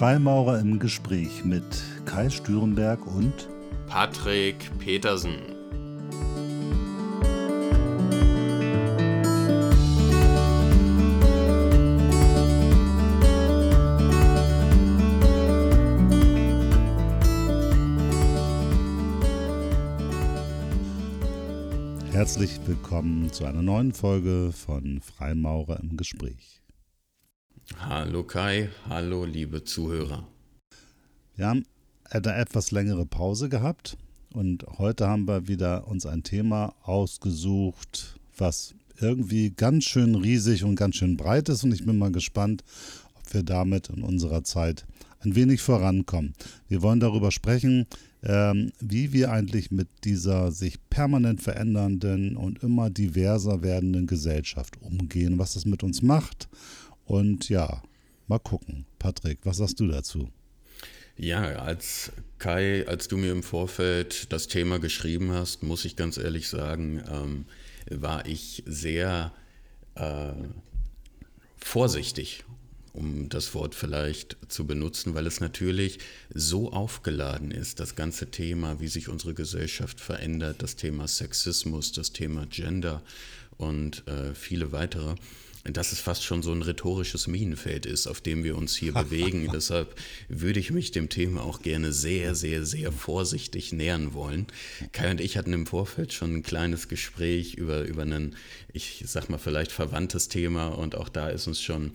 Freimaurer im Gespräch mit Kai Stürenberg und Patrick Petersen. Herzlich willkommen zu einer neuen Folge von Freimaurer im Gespräch. Hallo Kai, hallo liebe Zuhörer. Wir haben eine etwas längere Pause gehabt und heute haben wir wieder uns ein Thema ausgesucht, was irgendwie ganz schön riesig und ganz schön breit ist und ich bin mal gespannt, ob wir damit in unserer Zeit ein wenig vorankommen. Wir wollen darüber sprechen, ähm, wie wir eigentlich mit dieser sich permanent verändernden und immer diverser werdenden Gesellschaft umgehen, was das mit uns macht und ja, mal gucken. Patrick, was sagst du dazu? Ja, als Kai, als du mir im Vorfeld das Thema geschrieben hast, muss ich ganz ehrlich sagen, ähm, war ich sehr äh, vorsichtig, um das Wort vielleicht zu benutzen, weil es natürlich so aufgeladen ist, das ganze Thema, wie sich unsere Gesellschaft verändert, das Thema Sexismus, das Thema Gender und äh, viele weitere dass es fast schon so ein rhetorisches Minenfeld ist, auf dem wir uns hier bewegen. Deshalb würde ich mich dem Thema auch gerne sehr, sehr, sehr vorsichtig nähern wollen. Kai und ich hatten im Vorfeld schon ein kleines Gespräch über, über ein, ich sag mal, vielleicht verwandtes Thema und auch da ist uns schon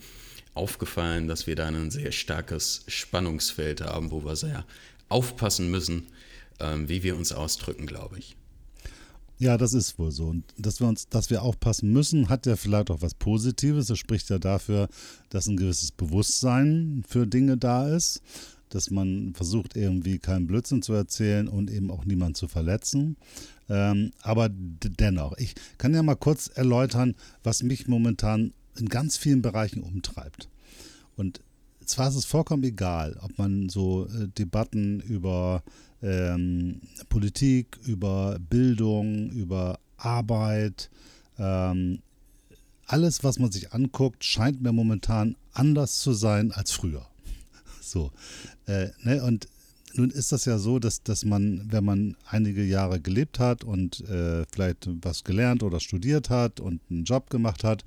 aufgefallen, dass wir da ein sehr starkes Spannungsfeld haben, wo wir sehr aufpassen müssen, ähm, wie wir uns ausdrücken, glaube ich. Ja, das ist wohl so. Und dass wir uns, dass wir aufpassen müssen, hat ja vielleicht auch was Positives. Es spricht ja dafür, dass ein gewisses Bewusstsein für Dinge da ist, dass man versucht, irgendwie keinen Blödsinn zu erzählen und eben auch niemanden zu verletzen. Ähm, aber dennoch, ich kann ja mal kurz erläutern, was mich momentan in ganz vielen Bereichen umtreibt. Und zwar ist es vollkommen egal, ob man so äh, Debatten über ähm, Politik, über Bildung, über Arbeit, ähm, alles, was man sich anguckt, scheint mir momentan anders zu sein als früher. So. Äh, ne? Und nun ist das ja so, dass, dass man, wenn man einige Jahre gelebt hat und äh, vielleicht was gelernt oder studiert hat und einen Job gemacht hat,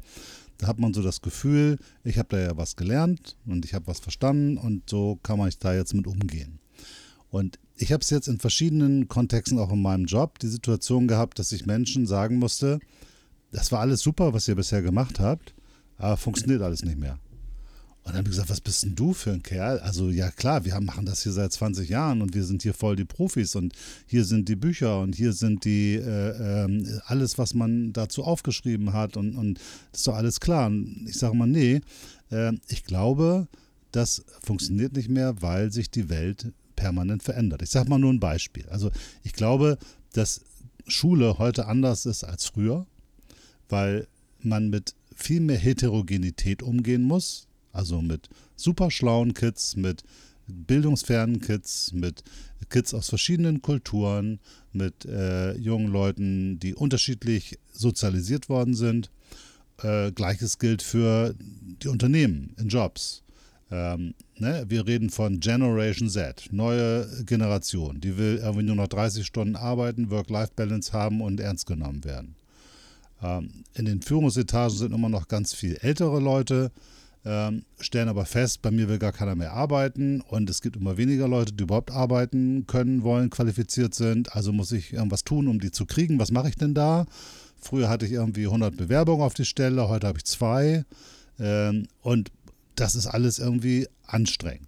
da hat man so das Gefühl, ich habe da ja was gelernt und ich habe was verstanden und so kann man da jetzt mit umgehen. Und ich habe es jetzt in verschiedenen Kontexten, auch in meinem Job, die Situation gehabt, dass ich Menschen sagen musste, das war alles super, was ihr bisher gemacht habt, aber funktioniert alles nicht mehr. Und dann habe ich gesagt, was bist denn du für ein Kerl? Also ja klar, wir machen das hier seit 20 Jahren und wir sind hier voll die Profis und hier sind die Bücher und hier sind die äh, äh, alles, was man dazu aufgeschrieben hat und, und das ist doch alles klar. Und ich sage mal, nee, äh, ich glaube, das funktioniert nicht mehr, weil sich die Welt permanent verändert. Ich sage mal nur ein Beispiel. Also ich glaube, dass Schule heute anders ist als früher, weil man mit viel mehr Heterogenität umgehen muss. Also mit super schlauen Kids, mit bildungsfernen Kids, mit Kids aus verschiedenen Kulturen, mit äh, jungen Leuten, die unterschiedlich sozialisiert worden sind. Äh, Gleiches gilt für die Unternehmen in Jobs. Ähm, ne? Wir reden von Generation Z, neue Generation. Die will irgendwie nur noch 30 Stunden arbeiten, Work-Life-Balance haben und ernst genommen werden. Ähm, in den Führungsetagen sind immer noch ganz viel ältere Leute, ähm, stellen aber fest, bei mir will gar keiner mehr arbeiten und es gibt immer weniger Leute, die überhaupt arbeiten können, wollen, qualifiziert sind. Also muss ich irgendwas tun, um die zu kriegen. Was mache ich denn da? Früher hatte ich irgendwie 100 Bewerbungen auf die Stelle, heute habe ich zwei. Ähm, und das ist alles irgendwie anstrengend.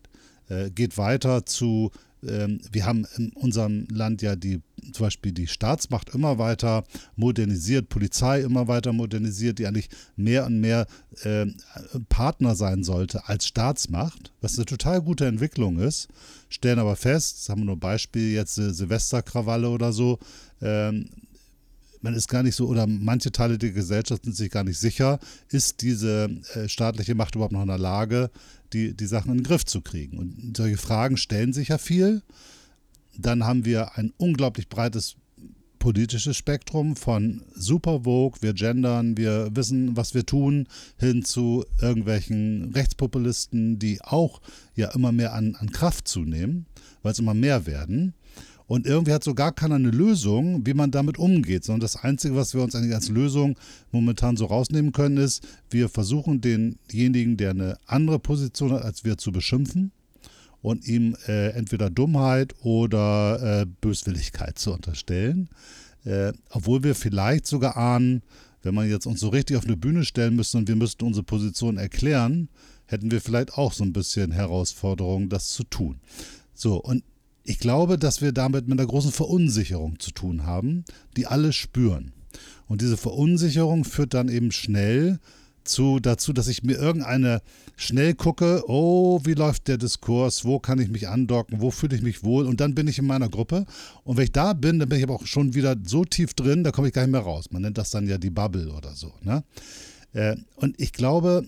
Äh, geht weiter zu, ähm, wir haben in unserem Land ja die, zum Beispiel die Staatsmacht immer weiter modernisiert, Polizei immer weiter modernisiert, die eigentlich mehr und mehr äh, Partner sein sollte als Staatsmacht, was eine total gute Entwicklung ist, stellen aber fest, das haben wir nur Beispiel jetzt äh, Silvesterkrawalle oder so, ähm, man ist gar nicht so, oder manche Teile der Gesellschaft sind sich gar nicht sicher, ist diese äh, staatliche Macht überhaupt noch in der Lage, die, die Sachen in den Griff zu kriegen. Und solche Fragen stellen sich ja viel. Dann haben wir ein unglaublich breites politisches Spektrum von super Vogue, wir gendern, wir wissen, was wir tun, hin zu irgendwelchen Rechtspopulisten, die auch ja immer mehr an, an Kraft zunehmen, weil es immer mehr werden. Und irgendwie hat so gar keiner eine Lösung, wie man damit umgeht, sondern das Einzige, was wir uns als Lösung momentan so rausnehmen können, ist, wir versuchen denjenigen, der eine andere Position hat als wir, zu beschimpfen und ihm äh, entweder Dummheit oder äh, Böswilligkeit zu unterstellen. Äh, obwohl wir vielleicht sogar ahnen, wenn man jetzt uns so richtig auf eine Bühne stellen müsste und wir müssten unsere Position erklären, hätten wir vielleicht auch so ein bisschen Herausforderung, das zu tun. So, und ich glaube, dass wir damit mit einer großen Verunsicherung zu tun haben, die alle spüren. Und diese Verunsicherung führt dann eben schnell zu, dazu, dass ich mir irgendeine schnell gucke, oh, wie läuft der Diskurs, wo kann ich mich andocken, wo fühle ich mich wohl und dann bin ich in meiner Gruppe und wenn ich da bin, dann bin ich aber auch schon wieder so tief drin, da komme ich gar nicht mehr raus. Man nennt das dann ja die Bubble oder so. Ne? Äh, und ich glaube,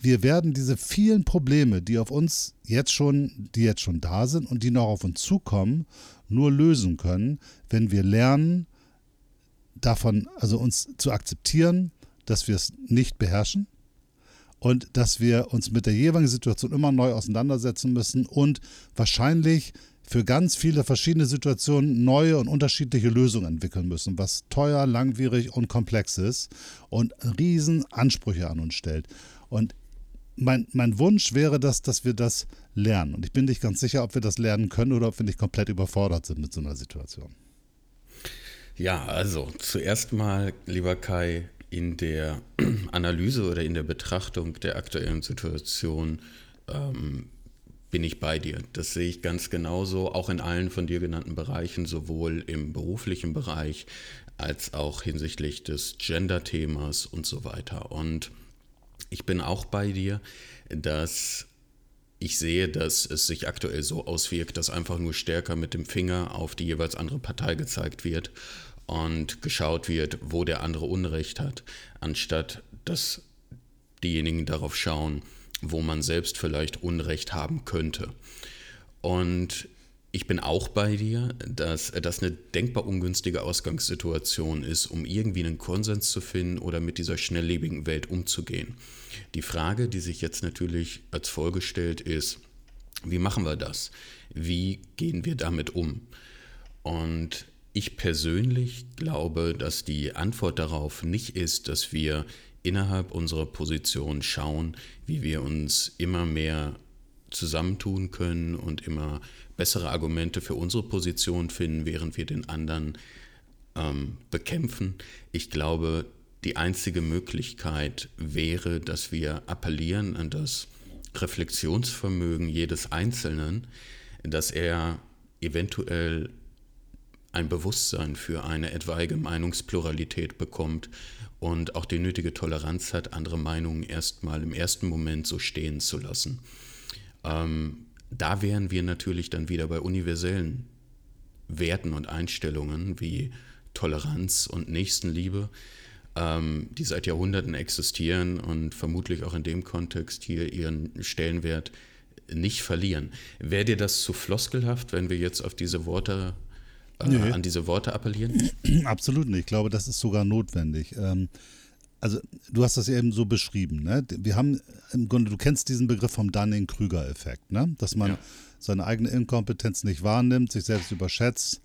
wir werden diese vielen Probleme, die auf uns jetzt schon, die jetzt schon da sind und die noch auf uns zukommen, nur lösen können, wenn wir lernen, davon, also uns zu akzeptieren, dass wir es nicht beherrschen und dass wir uns mit der jeweiligen Situation immer neu auseinandersetzen müssen und wahrscheinlich für ganz viele verschiedene Situationen neue und unterschiedliche Lösungen entwickeln müssen, was teuer, langwierig und komplex ist und riesen Ansprüche an uns stellt. Und mein, mein Wunsch wäre, dass, dass wir das lernen. Und ich bin nicht ganz sicher, ob wir das lernen können oder ob wir nicht komplett überfordert sind mit so einer Situation. Ja, also zuerst mal, lieber Kai, in der Analyse oder in der Betrachtung der aktuellen Situation ähm, bin ich bei dir. Das sehe ich ganz genauso, auch in allen von dir genannten Bereichen, sowohl im beruflichen Bereich als auch hinsichtlich des Gender-Themas und so weiter. Und ich bin auch bei dir, dass ich sehe, dass es sich aktuell so auswirkt, dass einfach nur stärker mit dem Finger auf die jeweils andere Partei gezeigt wird und geschaut wird, wo der andere Unrecht hat, anstatt dass diejenigen darauf schauen, wo man selbst vielleicht Unrecht haben könnte. Und ich bin auch bei dir, dass das eine denkbar ungünstige Ausgangssituation ist, um irgendwie einen Konsens zu finden oder mit dieser schnelllebigen Welt umzugehen. Die Frage, die sich jetzt natürlich als Folge stellt, ist, wie machen wir das? Wie gehen wir damit um? Und ich persönlich glaube, dass die Antwort darauf nicht ist, dass wir innerhalb unserer Position schauen, wie wir uns immer mehr zusammentun können und immer bessere Argumente für unsere Position finden, während wir den anderen ähm, bekämpfen. Ich glaube, die einzige Möglichkeit wäre, dass wir appellieren an das Reflexionsvermögen jedes Einzelnen, dass er eventuell ein Bewusstsein für eine etwaige Meinungspluralität bekommt und auch die nötige Toleranz hat, andere Meinungen erstmal im ersten Moment so stehen zu lassen. Ähm, da wären wir natürlich dann wieder bei universellen Werten und Einstellungen wie Toleranz und Nächstenliebe, ähm, die seit Jahrhunderten existieren und vermutlich auch in dem Kontext hier ihren Stellenwert nicht verlieren. Wäre dir das zu floskelhaft, wenn wir jetzt auf diese Worte, äh, an diese Worte appellieren? Absolut nicht. Ich glaube, das ist sogar notwendig. Ähm, also du hast das eben so beschrieben, ne? Wir haben im Grunde, du kennst diesen Begriff vom Dunning-Krüger-Effekt, ne? Dass man ja. seine eigene Inkompetenz nicht wahrnimmt, sich selbst überschätzt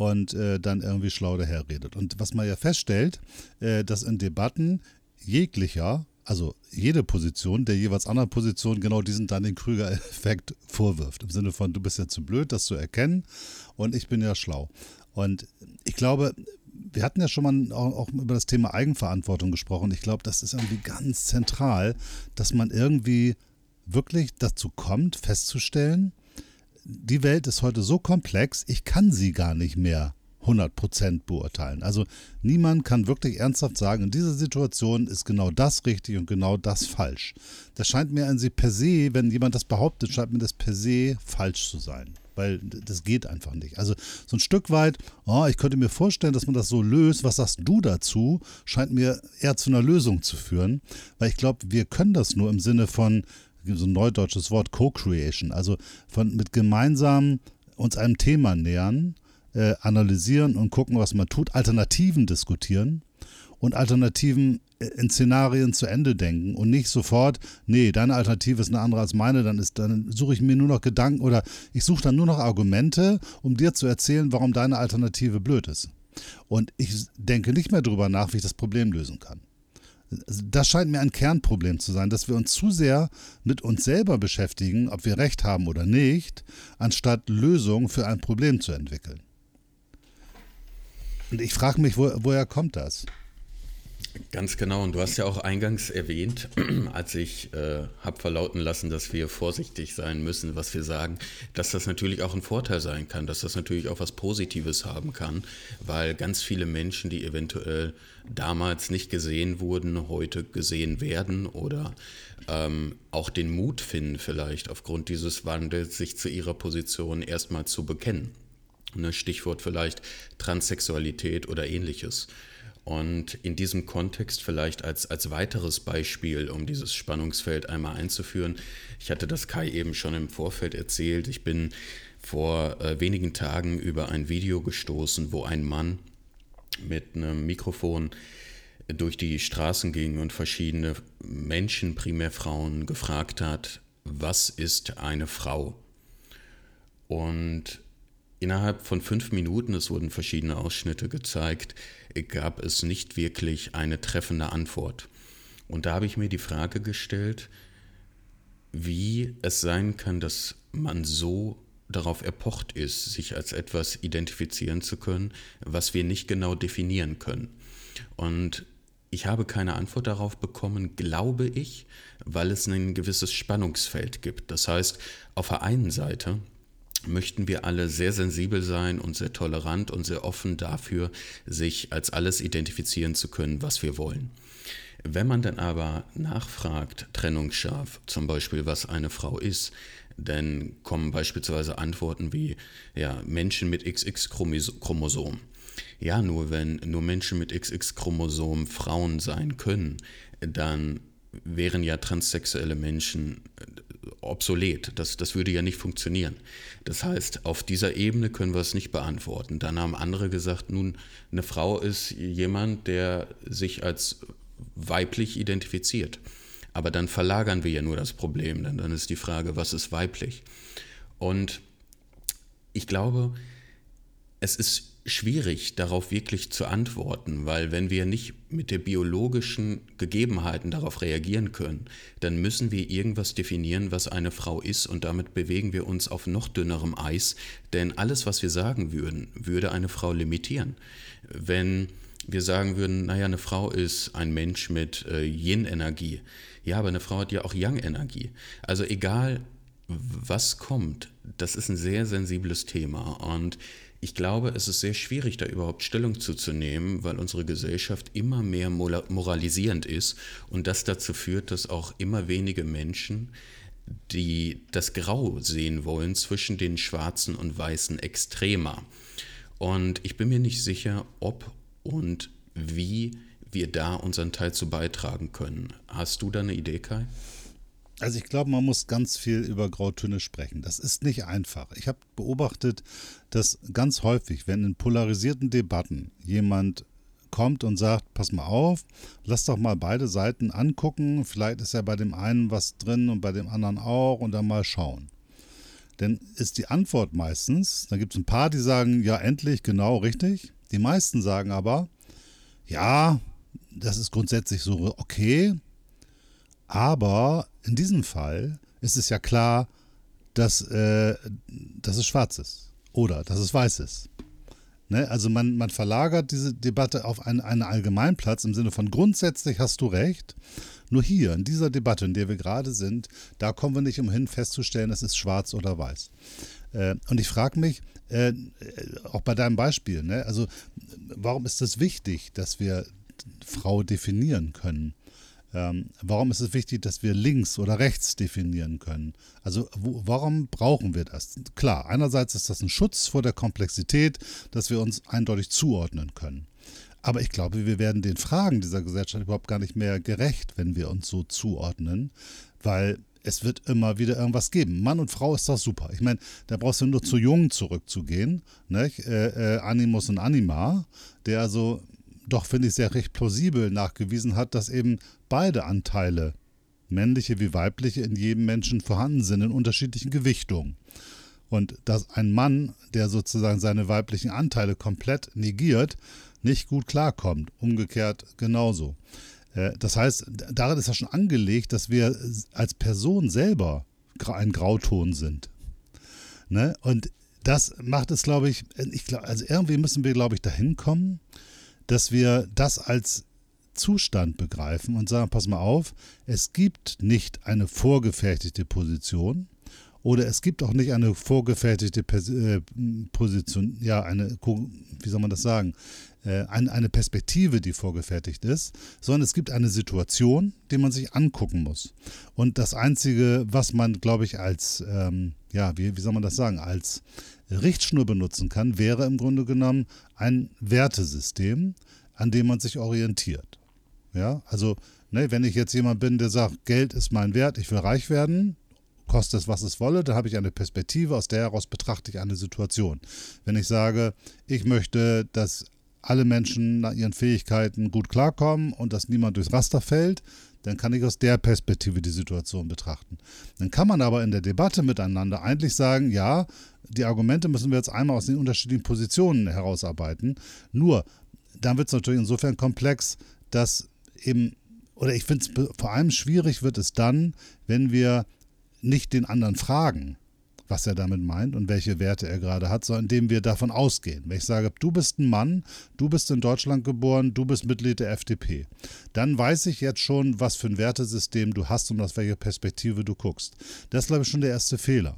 und äh, dann irgendwie schlau daherredet. Und was man ja feststellt, äh, dass in Debatten jeglicher, also jede Position der jeweils anderen Position genau diesen Dunning-Krüger-Effekt vorwirft. Im Sinne von, du bist ja zu blöd, das zu erkennen und ich bin ja schlau. Und ich glaube, wir hatten ja schon mal auch, über das Thema Eigenverantwortung gesprochen. Ich glaube, das ist irgendwie ganz zentral, dass man irgendwie wirklich dazu kommt, festzustellen, die Welt ist heute so komplex, ich kann sie gar nicht mehr 100% beurteilen. Also niemand kann wirklich ernsthaft sagen, in dieser Situation ist genau das richtig und genau das falsch. Das scheint mir an sie per se, wenn jemand das behauptet, scheint mir das per se falsch zu sein weil das geht einfach nicht. Also so ein Stück weit, oh, ich könnte mir vorstellen, dass man das so löst. Was sagst du dazu? Scheint mir eher zu einer Lösung zu führen, weil ich glaube, wir können das nur im Sinne von so ein neudeutsches Wort Co-Creation, also von mit gemeinsam uns einem Thema nähern äh, analysieren und gucken, was man tut, Alternativen diskutieren und Alternativen äh, in Szenarien zu Ende denken und nicht sofort, nee, deine Alternative ist eine andere als meine, dann ist, dann suche ich mir nur noch Gedanken oder ich suche dann nur noch Argumente, um dir zu erzählen, warum deine Alternative blöd ist. Und ich denke nicht mehr darüber nach, wie ich das Problem lösen kann. Das scheint mir ein Kernproblem zu sein, dass wir uns zu sehr mit uns selber beschäftigen, ob wir recht haben oder nicht, anstatt Lösungen für ein Problem zu entwickeln. Und ich frage mich, wo, woher kommt das? Ganz genau. Und du hast ja auch eingangs erwähnt, als ich äh, habe verlauten lassen, dass wir vorsichtig sein müssen, was wir sagen, dass das natürlich auch ein Vorteil sein kann, dass das natürlich auch was Positives haben kann, weil ganz viele Menschen, die eventuell damals nicht gesehen wurden, heute gesehen werden oder ähm, auch den Mut finden, vielleicht aufgrund dieses Wandels, sich zu ihrer Position erstmal zu bekennen. Ne, Stichwort vielleicht Transsexualität oder ähnliches. Und in diesem Kontext vielleicht als, als weiteres Beispiel, um dieses Spannungsfeld einmal einzuführen, ich hatte das Kai eben schon im Vorfeld erzählt, ich bin vor äh, wenigen Tagen über ein Video gestoßen, wo ein Mann mit einem Mikrofon durch die Straßen ging und verschiedene Menschen, primär Frauen, gefragt hat, was ist eine Frau? Und innerhalb von fünf Minuten, es wurden verschiedene Ausschnitte gezeigt, gab es nicht wirklich eine treffende Antwort. Und da habe ich mir die Frage gestellt, wie es sein kann, dass man so darauf erpocht ist, sich als etwas identifizieren zu können, was wir nicht genau definieren können. Und ich habe keine Antwort darauf bekommen, glaube ich, weil es ein gewisses Spannungsfeld gibt. Das heißt, auf der einen Seite möchten wir alle sehr sensibel sein und sehr tolerant und sehr offen dafür, sich als alles identifizieren zu können, was wir wollen. Wenn man dann aber nachfragt, trennungsscharf, zum Beispiel, was eine Frau ist, dann kommen beispielsweise Antworten wie, ja, Menschen mit XX-Chromosom. Ja, nur wenn nur Menschen mit XX-Chromosom Frauen sein können, dann wären ja transsexuelle Menschen obsolet. Das, das würde ja nicht funktionieren. Das heißt, auf dieser Ebene können wir es nicht beantworten. Dann haben andere gesagt, nun, eine Frau ist jemand, der sich als weiblich identifiziert. Aber dann verlagern wir ja nur das Problem. Denn dann ist die Frage, was ist weiblich? Und ich glaube, es ist schwierig, darauf wirklich zu antworten, weil wenn wir nicht mit den biologischen Gegebenheiten darauf reagieren können, dann müssen wir irgendwas definieren, was eine Frau ist und damit bewegen wir uns auf noch dünnerem Eis, denn alles, was wir sagen würden, würde eine Frau limitieren. Wenn wir sagen würden, naja, eine Frau ist ein Mensch mit äh, Yin-Energie, ja, aber eine Frau hat ja auch Yang-Energie. Also egal, was kommt, das ist ein sehr sensibles Thema und ich glaube, es ist sehr schwierig, da überhaupt Stellung zuzunehmen, weil unsere Gesellschaft immer mehr moralisierend ist und das dazu führt, dass auch immer wenige Menschen, die das Grau sehen wollen zwischen den schwarzen und weißen Extremer. Und ich bin mir nicht sicher, ob und wie wir da unseren Teil zu beitragen können. Hast du da eine Idee, Kai? Also ich glaube, man muss ganz viel über Grautöne sprechen. Das ist nicht einfach. Ich habe beobachtet, dass ganz häufig, wenn in polarisierten Debatten jemand kommt und sagt, pass mal auf, lass doch mal beide Seiten angucken, vielleicht ist ja bei dem einen was drin und bei dem anderen auch und dann mal schauen. Denn ist die Antwort meistens, da gibt es ein paar, die sagen, ja endlich, genau, richtig. Die meisten sagen aber, ja, das ist grundsätzlich so okay, aber in diesem Fall ist es ja klar, dass, äh, dass es schwarz ist oder dass es weiß ist. Ne? Also man, man verlagert diese Debatte auf einen, einen Allgemeinplatz im Sinne von grundsätzlich hast du recht. Nur hier, in dieser Debatte, in der wir gerade sind, da kommen wir nicht umhin festzustellen, es ist schwarz oder weiß. Äh, und ich frage mich, äh, auch bei deinem Beispiel, ne? also warum ist es wichtig, dass wir Frau definieren können? Ähm, warum ist es wichtig, dass wir links oder rechts definieren können? Also wo, warum brauchen wir das? Klar, einerseits ist das ein Schutz vor der Komplexität, dass wir uns eindeutig zuordnen können. Aber ich glaube, wir werden den Fragen dieser Gesellschaft überhaupt gar nicht mehr gerecht, wenn wir uns so zuordnen, weil es wird immer wieder irgendwas geben. Mann und Frau ist doch super. Ich meine, da brauchst du nur zu Jungen zurückzugehen. Äh, äh, Animus und Anima, der also doch, finde ich, sehr recht plausibel nachgewiesen hat, dass eben beide Anteile, männliche wie weibliche, in jedem Menschen vorhanden sind, in unterschiedlichen Gewichtungen. Und dass ein Mann, der sozusagen seine weiblichen Anteile komplett negiert, nicht gut klarkommt. Umgekehrt genauso. Äh, das heißt, darin ist ja schon angelegt, dass wir als Person selber ein Grauton sind. Ne? Und das macht es, glaube ich, ich glaub, also irgendwie müssen wir, glaube ich, dahin kommen, dass wir das als Zustand begreifen und sagen, pass mal auf, es gibt nicht eine vorgefertigte Position oder es gibt auch nicht eine vorgefertigte äh, Position, ja, eine, wie soll man das sagen, äh, eine Perspektive, die vorgefertigt ist, sondern es gibt eine Situation, die man sich angucken muss. Und das Einzige, was man, glaube ich, als, ähm, ja, wie, wie soll man das sagen, als Richtschnur benutzen kann, wäre im Grunde genommen ein Wertesystem, an dem man sich orientiert. Ja, also, ne, wenn ich jetzt jemand bin, der sagt, Geld ist mein Wert, ich will reich werden, koste es, was es wolle, dann habe ich eine Perspektive, aus der heraus betrachte ich eine Situation. Wenn ich sage, ich möchte, dass alle Menschen nach ihren Fähigkeiten gut klarkommen und dass niemand durchs Raster fällt, dann kann ich aus der Perspektive die Situation betrachten. Dann kann man aber in der Debatte miteinander eigentlich sagen, ja, die Argumente müssen wir jetzt einmal aus den unterschiedlichen Positionen herausarbeiten. Nur, dann wird es natürlich insofern komplex, dass eben, oder ich finde es vor allem schwierig wird es dann, wenn wir nicht den anderen fragen, was er damit meint und welche Werte er gerade hat, sondern indem wir davon ausgehen. Wenn ich sage, du bist ein Mann, du bist in Deutschland geboren, du bist Mitglied der FDP, dann weiß ich jetzt schon, was für ein Wertesystem du hast und aus welcher Perspektive du guckst. Das ist, glaube ich, schon der erste Fehler.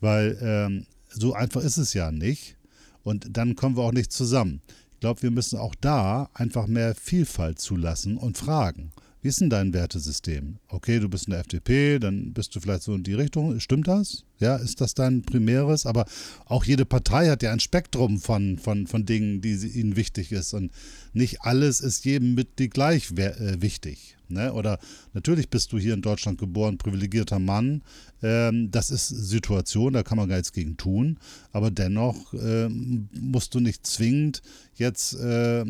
Weil ähm, so einfach ist es ja nicht. Und dann kommen wir auch nicht zusammen. Ich glaube, wir müssen auch da einfach mehr Vielfalt zulassen und fragen. Wie ist denn dein Wertesystem? Okay, du bist in der FDP, dann bist du vielleicht so in die Richtung. Stimmt das? Ja, ist das dein primäres? Aber auch jede Partei hat ja ein Spektrum von, von, von Dingen, die ihnen wichtig ist. Und nicht alles ist jedem Mitglied gleich äh, wichtig. Ne? Oder natürlich bist du hier in Deutschland geboren, privilegierter Mann. Ähm, das ist Situation, da kann man gar nichts gegen tun. Aber dennoch ähm, musst du nicht zwingend jetzt. Äh,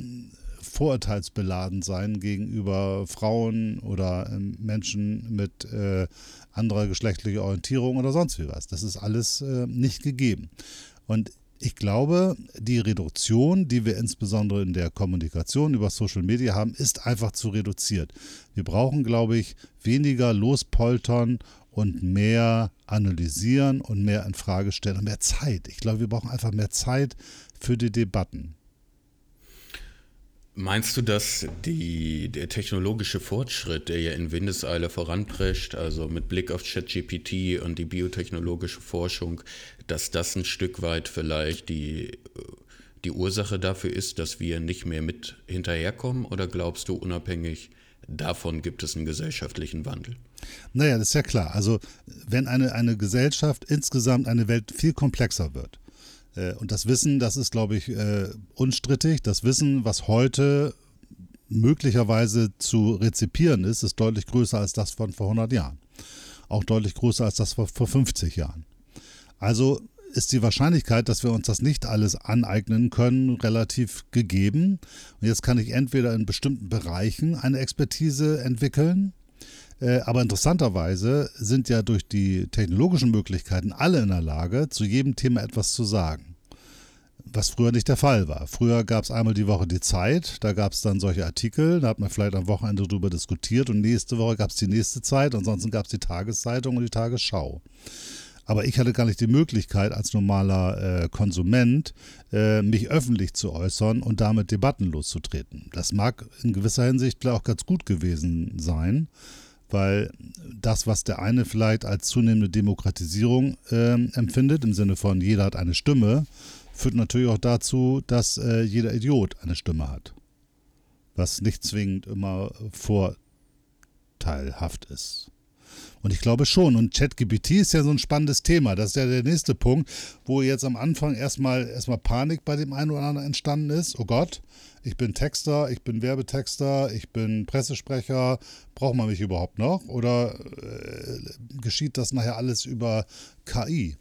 vorurteilsbeladen sein gegenüber Frauen oder ähm, Menschen mit äh, anderer geschlechtlicher Orientierung oder sonst wie was. Das ist alles äh, nicht gegeben. Und ich glaube, die Reduktion, die wir insbesondere in der Kommunikation über Social Media haben, ist einfach zu reduziert. Wir brauchen, glaube ich, weniger lospoltern und mehr analysieren und mehr in Frage stellen und mehr Zeit. Ich glaube, wir brauchen einfach mehr Zeit für die Debatten. Meinst du, dass die, der technologische Fortschritt, der ja in Windeseile voranprescht, also mit Blick auf ChatGPT und die biotechnologische Forschung, dass das ein Stück weit vielleicht die, die Ursache dafür ist, dass wir nicht mehr mit hinterherkommen? Oder glaubst du, unabhängig davon gibt es einen gesellschaftlichen Wandel? Naja, das ist ja klar. Also wenn eine, eine Gesellschaft insgesamt eine Welt viel komplexer wird, und das Wissen, das ist, glaube ich, äh, unstrittig. Das Wissen, was heute möglicherweise zu rezipieren ist, ist deutlich größer als das von vor 100 Jahren. Auch deutlich größer als das vor 50 Jahren. Also ist die Wahrscheinlichkeit, dass wir uns das nicht alles aneignen können, relativ gegeben. Und jetzt kann ich entweder in bestimmten Bereichen eine Expertise entwickeln äh, aber interessanterweise sind ja durch die technologischen Möglichkeiten alle in der Lage, zu jedem Thema etwas zu sagen. Was früher nicht der Fall war. Früher gab es einmal die Woche die Zeit, da gab es dann solche Artikel, da hat man vielleicht am Wochenende darüber diskutiert und nächste Woche gab es die nächste Zeit, ansonsten gab es die Tageszeitung und die Tagesschau. Aber ich hatte gar nicht die Möglichkeit, als normaler äh, Konsument äh, mich öffentlich zu äußern und damit debattenlos zu treten. Das mag in gewisser Hinsicht auch ganz gut gewesen sein weil das, was der eine vielleicht als zunehmende Demokratisierung äh, empfindet, im Sinne von jeder hat eine Stimme, führt natürlich auch dazu, dass äh, jeder Idiot eine Stimme hat. Was nicht zwingend immer vorteilhaft ist. Und ich glaube schon. Und ChatGPT ist ja so ein spannendes Thema. Das ist ja der nächste Punkt, wo jetzt am Anfang erstmal, erstmal Panik bei dem einen oder anderen entstanden ist. Oh Gott, ich bin Texter, ich bin Werbetexter, ich bin Pressesprecher. Braucht man mich überhaupt noch? Oder äh, geschieht das nachher alles über KI?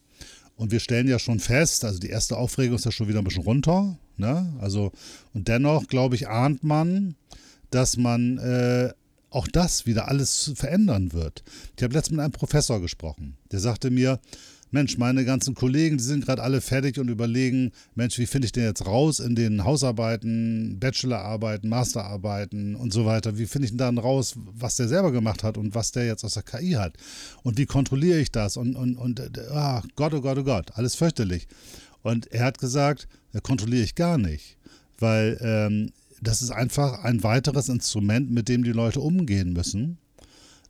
Und wir stellen ja schon fest, also die erste Aufregung ist ja schon wieder ein bisschen runter. Ne? Also, und dennoch, glaube ich, ahnt man, dass man äh, auch das wieder alles verändern wird. Ich habe letztens mit einem Professor gesprochen. Der sagte mir, Mensch, meine ganzen Kollegen, die sind gerade alle fertig und überlegen, Mensch, wie finde ich denn jetzt raus in den Hausarbeiten, Bachelorarbeiten, Masterarbeiten und so weiter? Wie finde ich denn dann raus, was der selber gemacht hat und was der jetzt aus der KI hat? Und wie kontrolliere ich das? Und, und, und ah, Gott, oh Gott, oh Gott, alles fürchterlich. Und er hat gesagt, kontrolliere ich gar nicht, weil ähm, das ist einfach ein weiteres Instrument, mit dem die Leute umgehen müssen.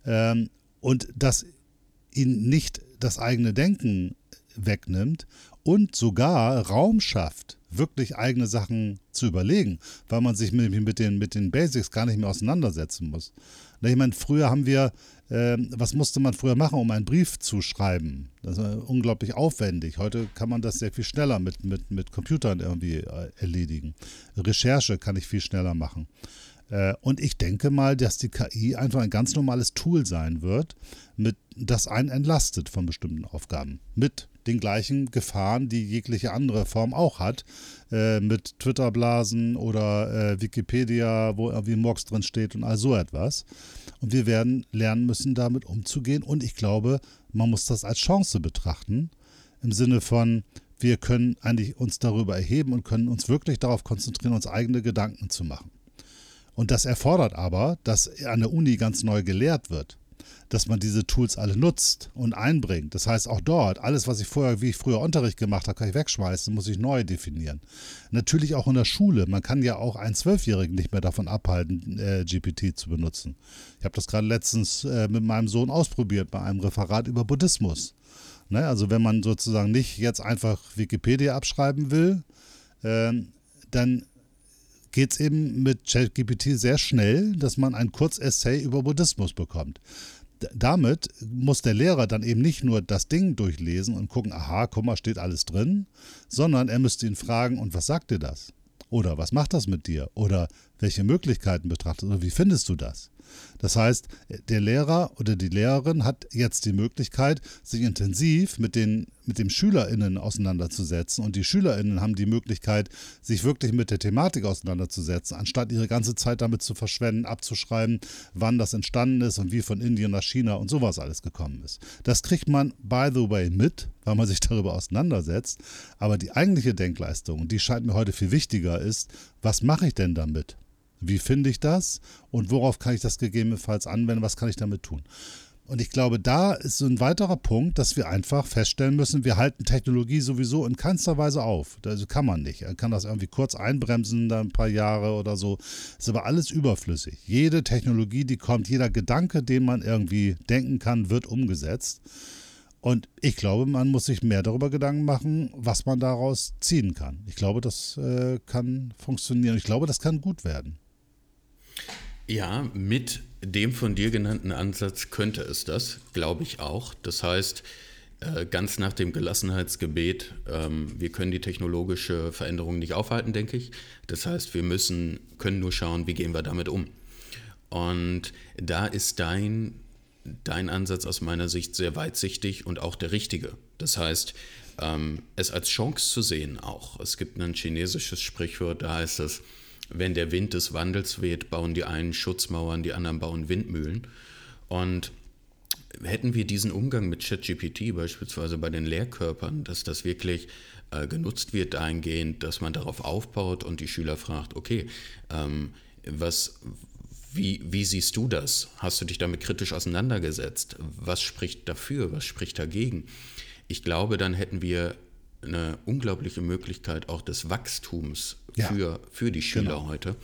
Ähm, und das ihnen nicht das eigene Denken wegnimmt und sogar Raum schafft, wirklich eigene Sachen zu überlegen, weil man sich mit, mit, den, mit den Basics gar nicht mehr auseinandersetzen muss. Ich meine, früher haben wir, äh, was musste man früher machen, um einen Brief zu schreiben? Das war unglaublich aufwendig. Heute kann man das sehr viel schneller mit, mit, mit Computern irgendwie äh, erledigen. Recherche kann ich viel schneller machen. Äh, und ich denke mal, dass die KI einfach ein ganz normales Tool sein wird, mit, das einen entlastet von bestimmten Aufgaben. Mit den gleichen Gefahren, die jegliche andere Form auch hat, äh, mit Twitter-Blasen oder äh, Wikipedia, wo irgendwie Murks drin steht und all so etwas. Und wir werden lernen müssen, damit umzugehen. Und ich glaube, man muss das als Chance betrachten, im Sinne von, wir können eigentlich uns darüber erheben und können uns wirklich darauf konzentrieren, uns eigene Gedanken zu machen. Und das erfordert aber, dass an der Uni ganz neu gelehrt wird dass man diese Tools alle nutzt und einbringt. Das heißt, auch dort, alles, was ich vorher, wie ich früher Unterricht gemacht habe, kann ich wegschmeißen, muss ich neu definieren. Natürlich auch in der Schule. Man kann ja auch einen Zwölfjährigen nicht mehr davon abhalten, äh, GPT zu benutzen. Ich habe das gerade letztens äh, mit meinem Sohn ausprobiert bei einem Referat über Buddhismus. Ne? Also wenn man sozusagen nicht jetzt einfach Wikipedia abschreiben will, äh, dann geht es eben mit ChatGPT sehr schnell, dass man ein Kurzessay über Buddhismus bekommt damit muss der Lehrer dann eben nicht nur das Ding durchlesen und gucken, aha, guck mal, steht alles drin, sondern er müsste ihn fragen, und was sagt dir das? Oder was macht das mit dir? Oder welche Möglichkeiten betrachtest du? Oder wie findest du das? Das heißt, der Lehrer oder die Lehrerin hat jetzt die Möglichkeit, sich intensiv mit den mit dem SchülerInnen auseinanderzusetzen. Und die SchülerInnen haben die Möglichkeit, sich wirklich mit der Thematik auseinanderzusetzen, anstatt ihre ganze Zeit damit zu verschwenden, abzuschreiben, wann das entstanden ist und wie von Indien nach China und sowas alles gekommen ist. Das kriegt man, by the way, mit, weil man sich darüber auseinandersetzt. Aber die eigentliche Denkleistung, die scheint mir heute viel wichtiger, ist, was mache ich denn damit? Wie finde ich das und worauf kann ich das gegebenenfalls anwenden? Was kann ich damit tun? Und ich glaube, da ist so ein weiterer Punkt, dass wir einfach feststellen müssen, wir halten Technologie sowieso in keinster Weise auf. Also kann man nicht. Er kann das irgendwie kurz einbremsen, dann ein paar Jahre oder so. Ist aber alles überflüssig. Jede Technologie, die kommt, jeder Gedanke, den man irgendwie denken kann, wird umgesetzt. Und ich glaube, man muss sich mehr darüber Gedanken machen, was man daraus ziehen kann. Ich glaube, das äh, kann funktionieren. Ich glaube, das kann gut werden. Ja, mit dem von dir genannten Ansatz könnte es das, glaube ich auch. Das heißt, äh, ganz nach dem Gelassenheitsgebet, ähm, wir können die technologische Veränderung nicht aufhalten, denke ich. Das heißt, wir müssen, können nur schauen, wie gehen wir damit um. Und da ist dein, dein Ansatz aus meiner Sicht sehr weitsichtig und auch der richtige. Das heißt, ähm, es als Chance zu sehen auch. Es gibt ein chinesisches Sprichwort, da heißt es, wenn der Wind des Wandels weht, bauen die einen Schutzmauern, die anderen bauen Windmühlen. Und hätten wir diesen Umgang mit ChatGPT beispielsweise bei den Lehrkörpern, dass das wirklich äh, genutzt wird dahingehend, dass man darauf aufbaut und die Schüler fragt, okay, ähm, was, wie, wie siehst du das? Hast du dich damit kritisch auseinandergesetzt? Was spricht dafür? Was spricht dagegen? Ich glaube, dann hätten wir eine unglaubliche Möglichkeit auch des Wachstums ja. für, für die Schüler genau. heute.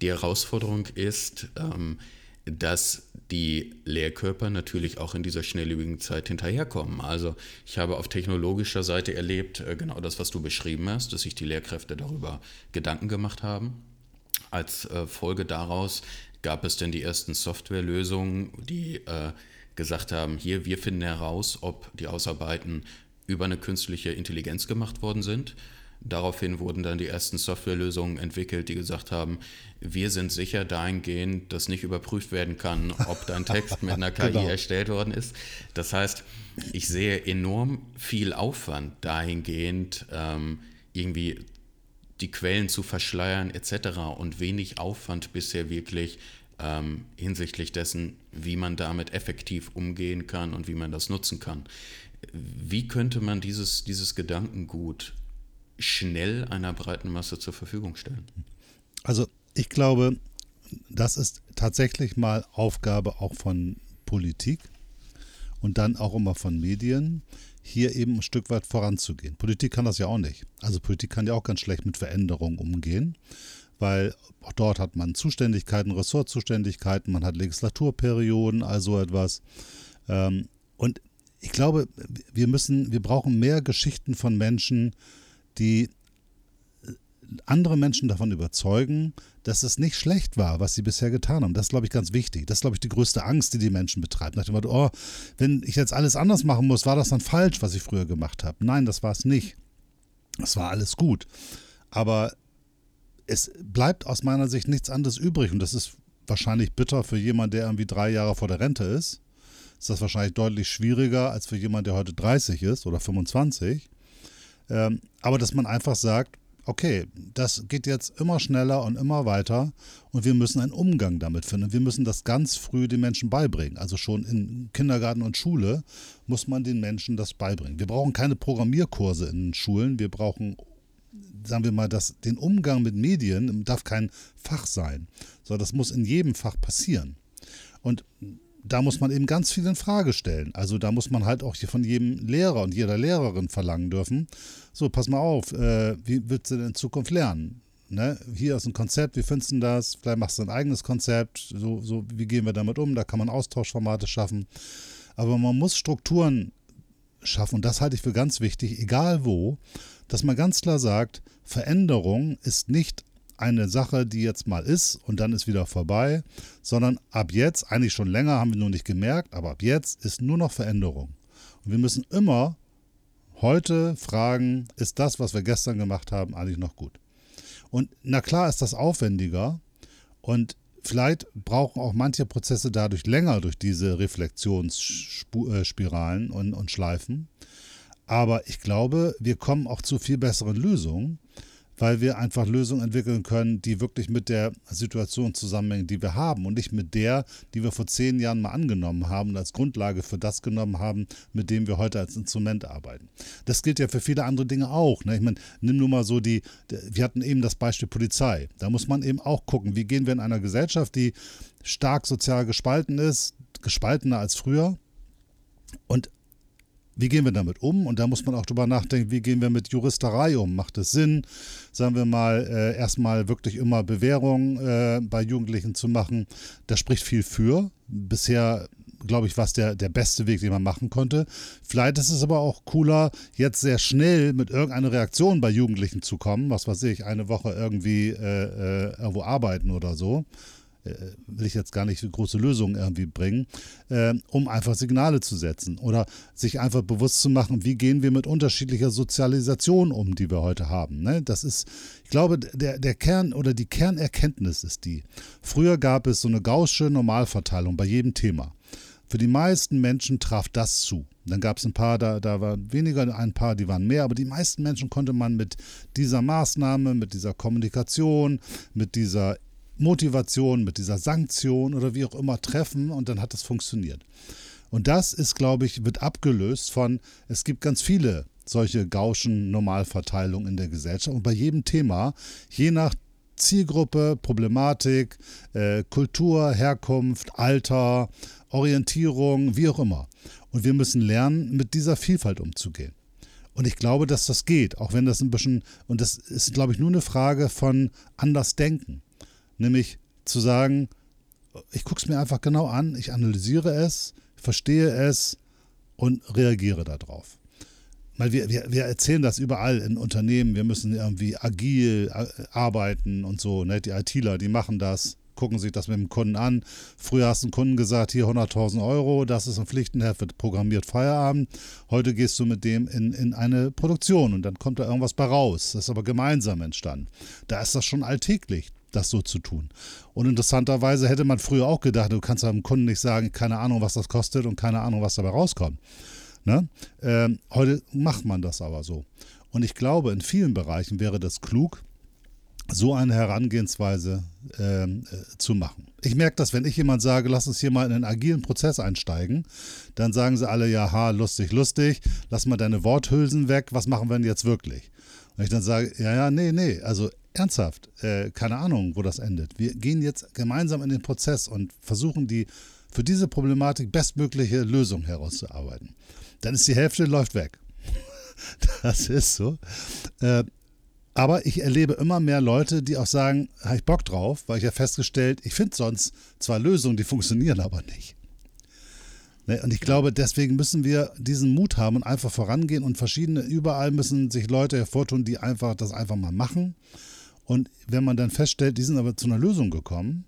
Die Herausforderung ist, ähm, dass die Lehrkörper natürlich auch in dieser schnelllebigen Zeit hinterherkommen. Also ich habe auf technologischer Seite erlebt, äh, genau das, was du beschrieben hast, dass sich die Lehrkräfte darüber Gedanken gemacht haben. Als äh, Folge daraus gab es dann die ersten Softwarelösungen, die äh, gesagt haben, hier, wir finden heraus, ob die Ausarbeiten über eine künstliche Intelligenz gemacht worden sind. Daraufhin wurden dann die ersten Softwarelösungen entwickelt, die gesagt haben, wir sind sicher dahingehend, dass nicht überprüft werden kann, ob dein Text mit einer KI genau. erstellt worden ist. Das heißt, ich sehe enorm viel Aufwand dahingehend, ähm, irgendwie die Quellen zu verschleiern etc. und wenig Aufwand bisher wirklich ähm, hinsichtlich dessen, wie man damit effektiv umgehen kann und wie man das nutzen kann. Wie könnte man dieses, dieses Gedankengut schnell einer breiten Masse zur Verfügung stellen? Also ich glaube, das ist tatsächlich mal Aufgabe auch von Politik und dann auch immer von Medien, hier eben ein Stück weit voranzugehen. Politik kann das ja auch nicht. Also Politik kann ja auch ganz schlecht mit Veränderungen umgehen, weil auch dort hat man Zuständigkeiten, Ressortzuständigkeiten, man hat Legislaturperioden, also etwas. Ähm, und ich glaube, wir müssen, wir brauchen mehr Geschichten von Menschen, die andere Menschen davon überzeugen, dass es nicht schlecht war, was sie bisher getan haben. Das ist, glaube ich, ganz wichtig. Das ist, glaube ich, die größte Angst, die die Menschen betreibt. Nach dem Motto, oh, wenn ich jetzt alles anders machen muss, war das dann falsch, was ich früher gemacht habe? Nein, das war es nicht. Es war alles gut. Aber es bleibt aus meiner Sicht nichts anderes übrig. Und das ist wahrscheinlich bitter für jemanden, der irgendwie drei Jahre vor der Rente ist. Ist das wahrscheinlich deutlich schwieriger als für jemanden, der heute 30 ist oder 25. Ähm, aber dass man einfach sagt, okay, das geht jetzt immer schneller und immer weiter und wir müssen einen Umgang damit finden. Wir müssen das ganz früh den Menschen beibringen. Also schon in Kindergarten und Schule muss man den Menschen das beibringen. Wir brauchen keine Programmierkurse in Schulen, wir brauchen sagen wir mal, dass den Umgang mit Medien darf kein Fach sein, sondern das muss in jedem Fach passieren. Und da muss man eben ganz viel in Frage stellen. Also da muss man halt auch hier von jedem Lehrer und jeder Lehrerin verlangen dürfen. So, pass mal auf, äh, wie willst du denn in Zukunft lernen? Ne? Hier ist ein Konzept, wie findest du das? Vielleicht machst du ein eigenes Konzept. So, so, wie gehen wir damit um? Da kann man Austauschformate schaffen. Aber man muss Strukturen schaffen, und das halte ich für ganz wichtig, egal wo, dass man ganz klar sagt, Veränderung ist nicht eine Sache, die jetzt mal ist und dann ist wieder vorbei, sondern ab jetzt, eigentlich schon länger, haben wir nur nicht gemerkt, aber ab jetzt ist nur noch Veränderung. Und wir müssen immer heute fragen, ist das, was wir gestern gemacht haben, eigentlich noch gut? Und na klar ist das aufwendiger und vielleicht brauchen auch manche Prozesse dadurch länger durch diese Reflexionsspiralen und, und Schleifen. Aber ich glaube, wir kommen auch zu viel besseren Lösungen, weil wir einfach Lösungen entwickeln können, die wirklich mit der Situation zusammenhängen, die wir haben und nicht mit der, die wir vor zehn Jahren mal angenommen haben und als Grundlage für das genommen haben, mit dem wir heute als Instrument arbeiten. Das gilt ja für viele andere Dinge auch. Ne? Ich meine, nimm nur mal so die, wir hatten eben das Beispiel Polizei. Da muss man eben auch gucken, wie gehen wir in einer Gesellschaft, die stark sozial gespalten ist, gespaltener als früher, und wie gehen wir damit um? Und da muss man auch drüber nachdenken, wie gehen wir mit Juristerei um? Macht es Sinn, sagen wir mal, äh, erstmal wirklich immer Bewährung äh, bei Jugendlichen zu machen? Da spricht viel für. Bisher, glaube ich, war es der, der beste Weg, den man machen konnte. Vielleicht ist es aber auch cooler, jetzt sehr schnell mit irgendeiner Reaktion bei Jugendlichen zu kommen. Was weiß ich, eine Woche irgendwie äh, äh irgendwo arbeiten oder so will ich jetzt gar nicht große Lösungen irgendwie bringen, äh, um einfach Signale zu setzen oder sich einfach bewusst zu machen, wie gehen wir mit unterschiedlicher Sozialisation um, die wir heute haben. Ne? Das ist, ich glaube, der, der Kern oder die Kernerkenntnis ist die. Früher gab es so eine gaussche Normalverteilung bei jedem Thema. Für die meisten Menschen traf das zu. Dann gab es ein paar, da, da waren weniger, ein paar, die waren mehr, aber die meisten Menschen konnte man mit dieser Maßnahme, mit dieser Kommunikation, mit dieser Motivation, mit dieser Sanktion oder wie auch immer treffen und dann hat das funktioniert. Und das ist, glaube ich, wird abgelöst von, es gibt ganz viele solche gauschen Normalverteilungen in der Gesellschaft und bei jedem Thema, je nach Zielgruppe, Problematik, äh, Kultur, Herkunft, Alter, Orientierung, wie auch immer. Und wir müssen lernen, mit dieser Vielfalt umzugehen. Und ich glaube, dass das geht, auch wenn das ein bisschen, und das ist, glaube ich, nur eine Frage von anders denken. Nämlich zu sagen, ich gucke es mir einfach genau an, ich analysiere es, verstehe es und reagiere darauf. Weil wir, wir, wir erzählen das überall in Unternehmen, wir müssen irgendwie agil arbeiten und so. Ne? Die ITler, die machen das, gucken sich das mit dem Kunden an. Früher hast du einem Kunden gesagt, hier 100.000 Euro, das ist ein Pflichtenheft, wird programmiert Feierabend. Heute gehst du mit dem in, in eine Produktion und dann kommt da irgendwas bei raus. Das ist aber gemeinsam entstanden. Da ist das schon alltäglich das so zu tun. Und interessanterweise hätte man früher auch gedacht, du kannst einem Kunden nicht sagen, keine Ahnung, was das kostet und keine Ahnung, was dabei rauskommt. Ne? Ähm, heute macht man das aber so. Und ich glaube, in vielen Bereichen wäre das klug, so eine Herangehensweise äh, äh, zu machen. Ich merke das, wenn ich jemand sage, lass uns hier mal in einen agilen Prozess einsteigen, dann sagen sie alle, ja, ha, lustig, lustig, lass mal deine Worthülsen weg, was machen wir denn jetzt wirklich? Und ich dann sage, ja, ja, nee, nee, also ernsthaft, äh, keine Ahnung, wo das endet. Wir gehen jetzt gemeinsam in den Prozess und versuchen die für diese Problematik bestmögliche Lösung herauszuarbeiten. Dann ist die Hälfte läuft weg. das ist so. Äh, aber ich erlebe immer mehr Leute, die auch sagen, habe ich Bock drauf, weil ich ja festgestellt, ich finde sonst zwar Lösungen, die funktionieren aber nicht. Ne, und ich glaube, deswegen müssen wir diesen Mut haben und einfach vorangehen und verschiedene, überall müssen sich Leute hervortun, die einfach das einfach mal machen. Und wenn man dann feststellt, die sind aber zu einer Lösung gekommen,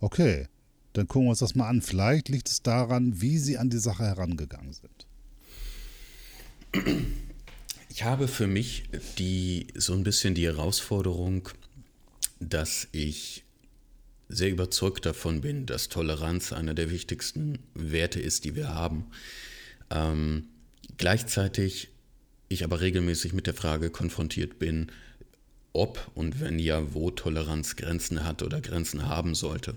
okay, dann gucken wir uns das mal an. Vielleicht liegt es daran, wie sie an die Sache herangegangen sind. Ich habe für mich die so ein bisschen die Herausforderung, dass ich sehr überzeugt davon bin, dass Toleranz einer der wichtigsten Werte ist, die wir haben. Ähm, gleichzeitig ich aber regelmäßig mit der Frage konfrontiert bin, ob und wenn ja, wo Toleranz Grenzen hat oder Grenzen haben sollte.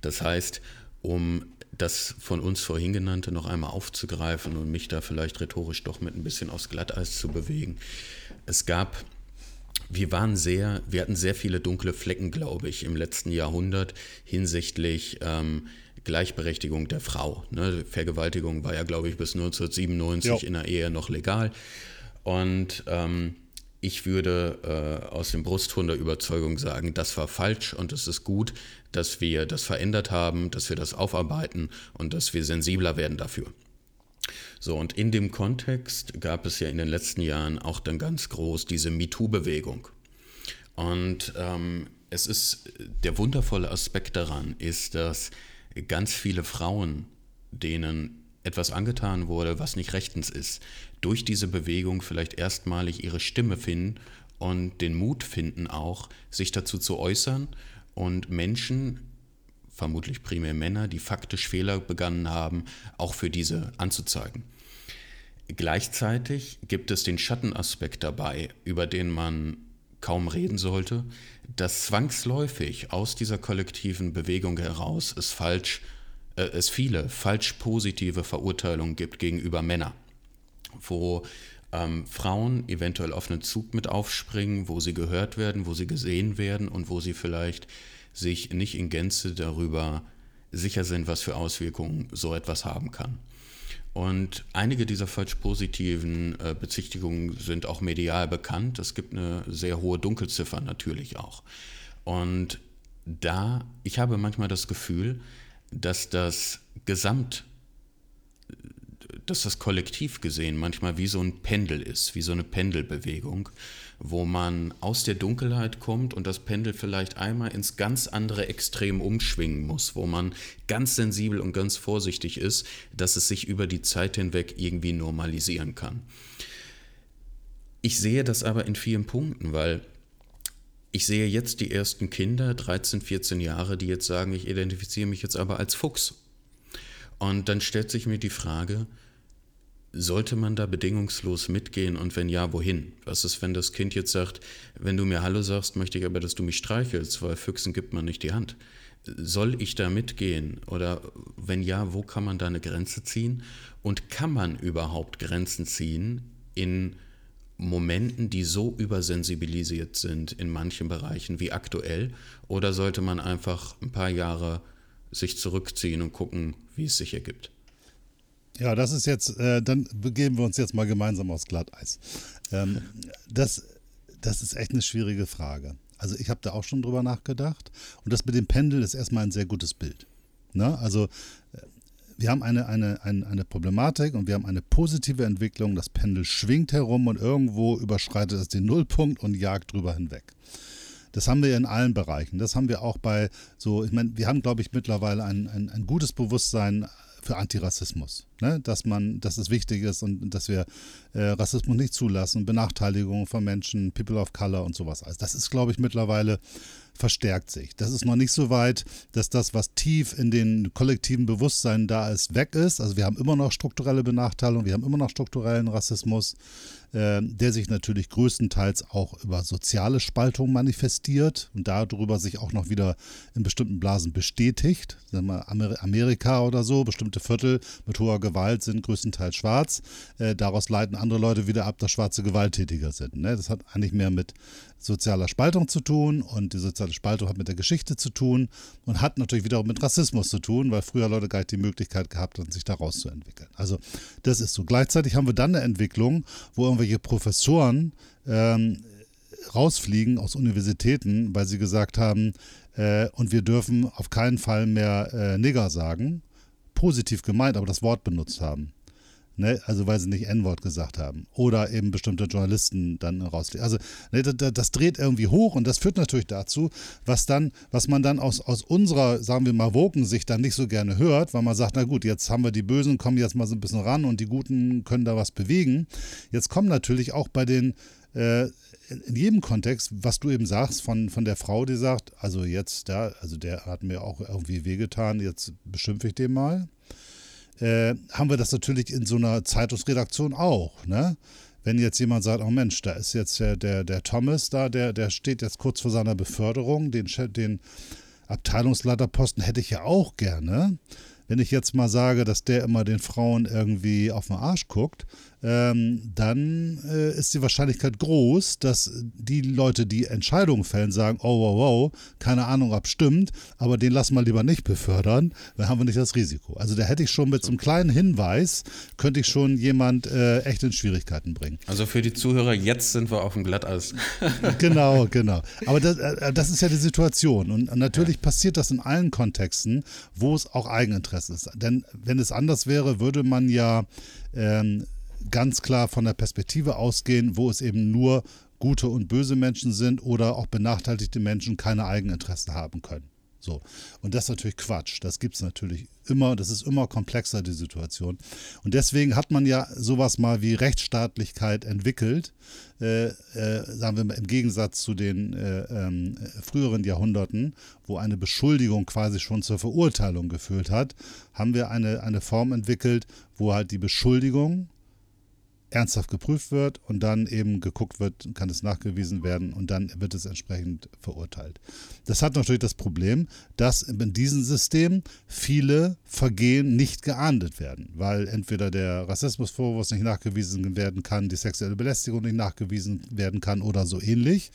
Das heißt, um das von uns vorhin genannte noch einmal aufzugreifen und mich da vielleicht rhetorisch doch mit ein bisschen aufs Glatteis zu bewegen. Es gab, wir waren sehr, wir hatten sehr viele dunkle Flecken, glaube ich, im letzten Jahrhundert hinsichtlich ähm, Gleichberechtigung der Frau. Ne? Vergewaltigung war ja, glaube ich, bis 1997 jo. in der Ehe noch legal. Und ähm, ich würde äh, aus dem Brustton der Überzeugung sagen, das war falsch und es ist gut, dass wir das verändert haben, dass wir das aufarbeiten und dass wir sensibler werden dafür. So, und in dem Kontext gab es ja in den letzten Jahren auch dann ganz groß diese MeToo-Bewegung. Und ähm, es ist der wundervolle Aspekt daran, ist, dass ganz viele Frauen, denen etwas angetan wurde, was nicht rechtens ist, durch diese Bewegung vielleicht erstmalig ihre Stimme finden und den Mut finden auch, sich dazu zu äußern und Menschen, vermutlich primär Männer, die faktisch Fehler begangen haben, auch für diese anzuzeigen. Gleichzeitig gibt es den Schattenaspekt dabei, über den man kaum reden sollte, dass zwangsläufig aus dieser kollektiven Bewegung heraus es falsch es viele falsch positive Verurteilungen gibt gegenüber Männern, wo ähm, Frauen eventuell auf einen Zug mit aufspringen, wo sie gehört werden, wo sie gesehen werden und wo sie vielleicht sich nicht in Gänze darüber sicher sind, was für Auswirkungen so etwas haben kann. Und einige dieser falsch positiven äh, Bezichtigungen sind auch medial bekannt. Es gibt eine sehr hohe Dunkelziffer natürlich auch. Und da, ich habe manchmal das Gefühl, dass das Gesamt, dass das Kollektiv gesehen manchmal wie so ein Pendel ist, wie so eine Pendelbewegung, wo man aus der Dunkelheit kommt und das Pendel vielleicht einmal ins ganz andere Extrem umschwingen muss, wo man ganz sensibel und ganz vorsichtig ist, dass es sich über die Zeit hinweg irgendwie normalisieren kann. Ich sehe das aber in vielen Punkten, weil ich sehe jetzt die ersten Kinder, 13, 14 Jahre, die jetzt sagen, ich identifiziere mich jetzt aber als Fuchs. Und dann stellt sich mir die Frage, sollte man da bedingungslos mitgehen und wenn ja, wohin? Was ist, wenn das Kind jetzt sagt, wenn du mir Hallo sagst, möchte ich aber, dass du mich streichelst, weil Füchsen gibt man nicht die Hand. Soll ich da mitgehen? Oder wenn ja, wo kann man da eine Grenze ziehen? Und kann man überhaupt Grenzen ziehen in Momenten, die so übersensibilisiert sind in manchen Bereichen wie aktuell? Oder sollte man einfach ein paar Jahre sich zurückziehen und gucken, wie es sich ergibt? Ja, das ist jetzt, äh, dann begeben wir uns jetzt mal gemeinsam aufs Glatteis. Ähm, das, das ist echt eine schwierige Frage. Also ich habe da auch schon drüber nachgedacht. Und das mit dem Pendel ist erstmal ein sehr gutes Bild. Ne? Also wir haben eine, eine, eine, eine Problematik und wir haben eine positive Entwicklung. Das Pendel schwingt herum und irgendwo überschreitet es den Nullpunkt und jagt drüber hinweg. Das haben wir in allen Bereichen. Das haben wir auch bei so, ich meine, wir haben, glaube ich, mittlerweile ein, ein, ein gutes Bewusstsein für Antirassismus. Ne? Dass man, dass es wichtig ist und dass wir äh, Rassismus nicht zulassen, Benachteiligung von Menschen, People of Color und sowas. Also das ist, glaube ich, mittlerweile verstärkt sich. Das ist noch nicht so weit, dass das, was tief in den kollektiven Bewusstsein da ist, weg ist. Also wir haben immer noch strukturelle Benachteiligung, wir haben immer noch strukturellen Rassismus, äh, der sich natürlich größtenteils auch über soziale Spaltung manifestiert und darüber sich auch noch wieder in bestimmten Blasen bestätigt. Sagen wir Amerika oder so, bestimmte Viertel mit hoher Gewalt sind größtenteils schwarz. Äh, daraus leiten andere Leute wieder ab, dass Schwarze gewalttätiger sind. Ne? Das hat eigentlich mehr mit sozialer Spaltung zu tun und die Spaltung hat mit der Geschichte zu tun und hat natürlich wiederum mit Rassismus zu tun, weil früher Leute gar nicht die Möglichkeit gehabt haben, sich daraus zu entwickeln. Also das ist so. Gleichzeitig haben wir dann eine Entwicklung, wo irgendwelche Professoren ähm, rausfliegen aus Universitäten, weil sie gesagt haben, äh, und wir dürfen auf keinen Fall mehr äh, Nigger sagen. Positiv gemeint, aber das Wort benutzt haben. Ne? Also weil sie nicht N-Wort gesagt haben. Oder eben bestimmte Journalisten dann rauslegen. Also ne, das, das, dreht irgendwie hoch und das führt natürlich dazu, was dann, was man dann aus, aus unserer, sagen wir mal, Woken-Sicht dann nicht so gerne hört, weil man sagt, na gut, jetzt haben wir die Bösen, kommen jetzt mal so ein bisschen ran und die Guten können da was bewegen. Jetzt kommen natürlich auch bei den äh, in jedem Kontext, was du eben sagst, von, von der Frau, die sagt, also jetzt da, also der hat mir auch irgendwie wehgetan, jetzt beschimpfe ich den mal äh, haben wir das natürlich in so einer Zeitungsredaktion auch. Ne? Wenn jetzt jemand sagt, oh Mensch, da ist jetzt der, der, der Thomas da, der, der steht jetzt kurz vor seiner Beförderung, den, den Abteilungsleiterposten hätte ich ja auch gerne. Wenn ich jetzt mal sage, dass der immer den Frauen irgendwie auf den Arsch guckt, ähm, dann äh, ist die Wahrscheinlichkeit groß, dass die Leute, die Entscheidungen fällen, sagen, oh wow, wow, keine Ahnung, ob stimmt, aber den lassen wir lieber nicht befördern, dann haben wir nicht das Risiko. Also da hätte ich schon mit so einem kleinen Hinweis, könnte ich schon jemand äh, echt in Schwierigkeiten bringen. Also für die Zuhörer, jetzt sind wir auf dem Glatteis. genau, genau. Aber das, äh, das, ist ja die Situation und natürlich ja. passiert das in allen Kontexten, wo es auch Eigeninteresse ist. Denn wenn es anders wäre, würde man ja ähm, ganz klar von der Perspektive ausgehen, wo es eben nur gute und böse Menschen sind oder auch benachteiligte Menschen keine Eigeninteressen haben können. So. Und das ist natürlich Quatsch. Das gibt es natürlich immer. Das ist immer komplexer, die Situation. Und deswegen hat man ja sowas mal wie Rechtsstaatlichkeit entwickelt. Äh, äh, sagen wir mal im Gegensatz zu den äh, ähm, früheren Jahrhunderten, wo eine Beschuldigung quasi schon zur Verurteilung geführt hat, haben wir eine, eine Form entwickelt, wo halt die Beschuldigung ernsthaft geprüft wird und dann eben geguckt wird, kann es nachgewiesen werden und dann wird es entsprechend verurteilt. Das hat natürlich das Problem, dass in diesem System viele Vergehen nicht geahndet werden, weil entweder der Rassismusvorwurf nicht nachgewiesen werden kann, die sexuelle Belästigung nicht nachgewiesen werden kann oder so ähnlich.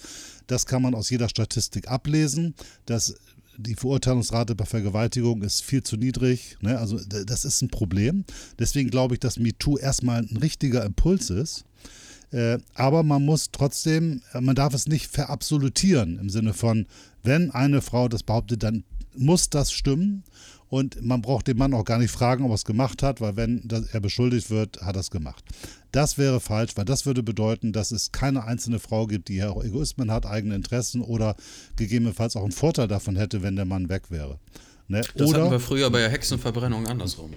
Das kann man aus jeder Statistik ablesen. Das die Verurteilungsrate bei Vergewaltigung ist viel zu niedrig. Ne? Also das ist ein Problem. Deswegen glaube ich, dass MeToo erstmal ein richtiger Impuls ist. Äh, aber man muss trotzdem, man darf es nicht verabsolutieren im Sinne von, wenn eine Frau das behauptet, dann muss das stimmen. Und man braucht den Mann auch gar nicht fragen, ob er es gemacht hat, weil wenn er beschuldigt wird, hat er es gemacht. Das wäre falsch, weil das würde bedeuten, dass es keine einzelne Frau gibt, die ja auch Egoismen hat, eigene Interessen oder gegebenenfalls auch einen Vorteil davon hätte, wenn der Mann weg wäre. Ne? Das oder, hatten wir früher bei der Hexenverbrennung andersrum.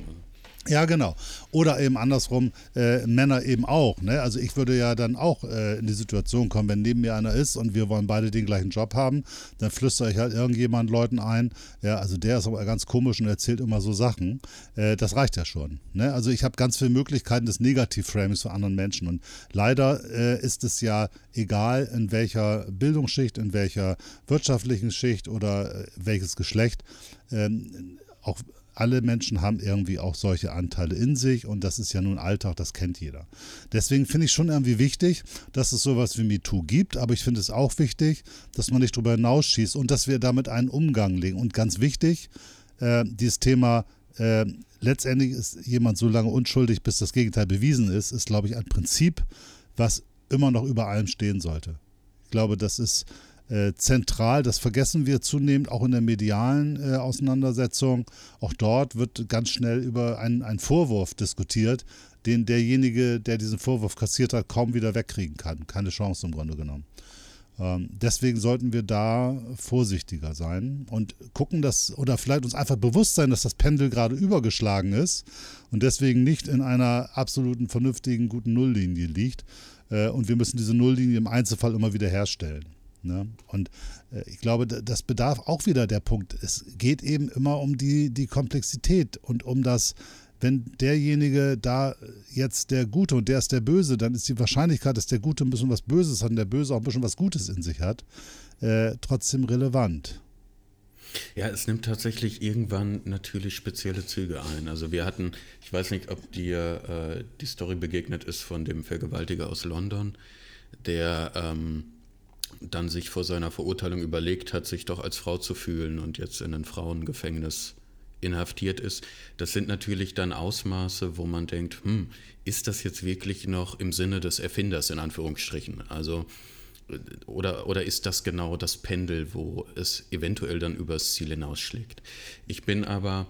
Ja, genau. Oder eben andersrum, äh, Männer eben auch. Ne? Also ich würde ja dann auch äh, in die Situation kommen, wenn neben mir einer ist und wir wollen beide den gleichen Job haben, dann flüstere ich halt irgendjemand Leuten ein, ja, also der ist aber ganz komisch und erzählt immer so Sachen. Äh, das reicht ja schon. Ne? Also ich habe ganz viele Möglichkeiten des Negativframings für anderen Menschen. Und leider äh, ist es ja egal, in welcher Bildungsschicht, in welcher wirtschaftlichen Schicht oder äh, welches Geschlecht, ähm, auch alle Menschen haben irgendwie auch solche Anteile in sich und das ist ja nun Alltag, das kennt jeder. Deswegen finde ich schon irgendwie wichtig, dass es sowas wie MeToo gibt, aber ich finde es auch wichtig, dass man nicht darüber hinausschießt und dass wir damit einen Umgang legen. Und ganz wichtig, äh, dieses Thema, äh, letztendlich ist jemand so lange unschuldig, bis das Gegenteil bewiesen ist, ist, glaube ich, ein Prinzip, was immer noch über allem stehen sollte. Ich glaube, das ist äh, zentral. Das vergessen wir zunehmend auch in der medialen äh, Auseinandersetzung. Auch dort wird ganz schnell über einen, Vorwurf diskutiert, den derjenige, der diesen Vorwurf kassiert hat, kaum wieder wegkriegen kann. Keine Chance im Grunde genommen. Ähm, deswegen sollten wir da vorsichtiger sein und gucken, dass, oder vielleicht uns einfach bewusst sein, dass das Pendel gerade übergeschlagen ist und deswegen nicht in einer absoluten, vernünftigen, guten Nulllinie liegt. Äh, und wir müssen diese Nulllinie im Einzelfall immer wieder herstellen. Ne? Und äh, ich glaube, das bedarf auch wieder der Punkt. Es geht eben immer um die, die Komplexität und um das, wenn derjenige da jetzt der Gute und der ist der Böse, dann ist die Wahrscheinlichkeit, dass der Gute ein bisschen was Böses hat und der Böse auch ein bisschen was Gutes in sich hat, äh, trotzdem relevant. Ja, es nimmt tatsächlich irgendwann natürlich spezielle Züge ein. Also wir hatten, ich weiß nicht, ob dir äh, die Story begegnet ist von dem Vergewaltiger aus London, der ähm, dann sich vor seiner Verurteilung überlegt hat, sich doch als Frau zu fühlen und jetzt in ein Frauengefängnis inhaftiert ist. Das sind natürlich dann Ausmaße, wo man denkt, hm, ist das jetzt wirklich noch im Sinne des Erfinders in Anführungsstrichen? Also oder, oder ist das genau das Pendel, wo es eventuell dann übers Ziel hinausschlägt? Ich bin aber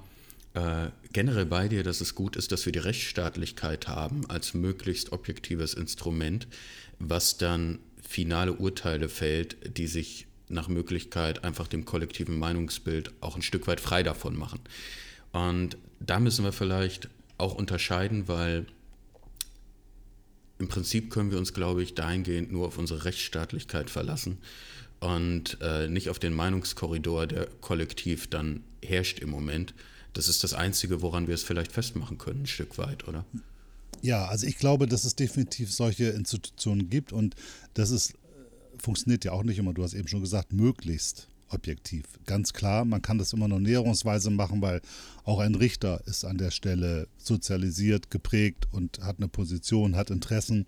äh, generell bei dir, dass es gut ist, dass wir die Rechtsstaatlichkeit haben als möglichst objektives Instrument, was dann finale Urteile fällt, die sich nach Möglichkeit einfach dem kollektiven Meinungsbild auch ein Stück weit frei davon machen. Und da müssen wir vielleicht auch unterscheiden, weil im Prinzip können wir uns, glaube ich, dahingehend nur auf unsere Rechtsstaatlichkeit verlassen und äh, nicht auf den Meinungskorridor, der kollektiv dann herrscht im Moment. Das ist das Einzige, woran wir es vielleicht festmachen können, ein Stück weit, oder? Ja, also ich glaube, dass es definitiv solche Institutionen gibt und das ist, äh, funktioniert ja auch nicht immer, du hast eben schon gesagt, möglichst objektiv. Ganz klar, man kann das immer noch näherungsweise machen, weil auch ein Richter ist an der Stelle sozialisiert, geprägt und hat eine Position, hat Interessen.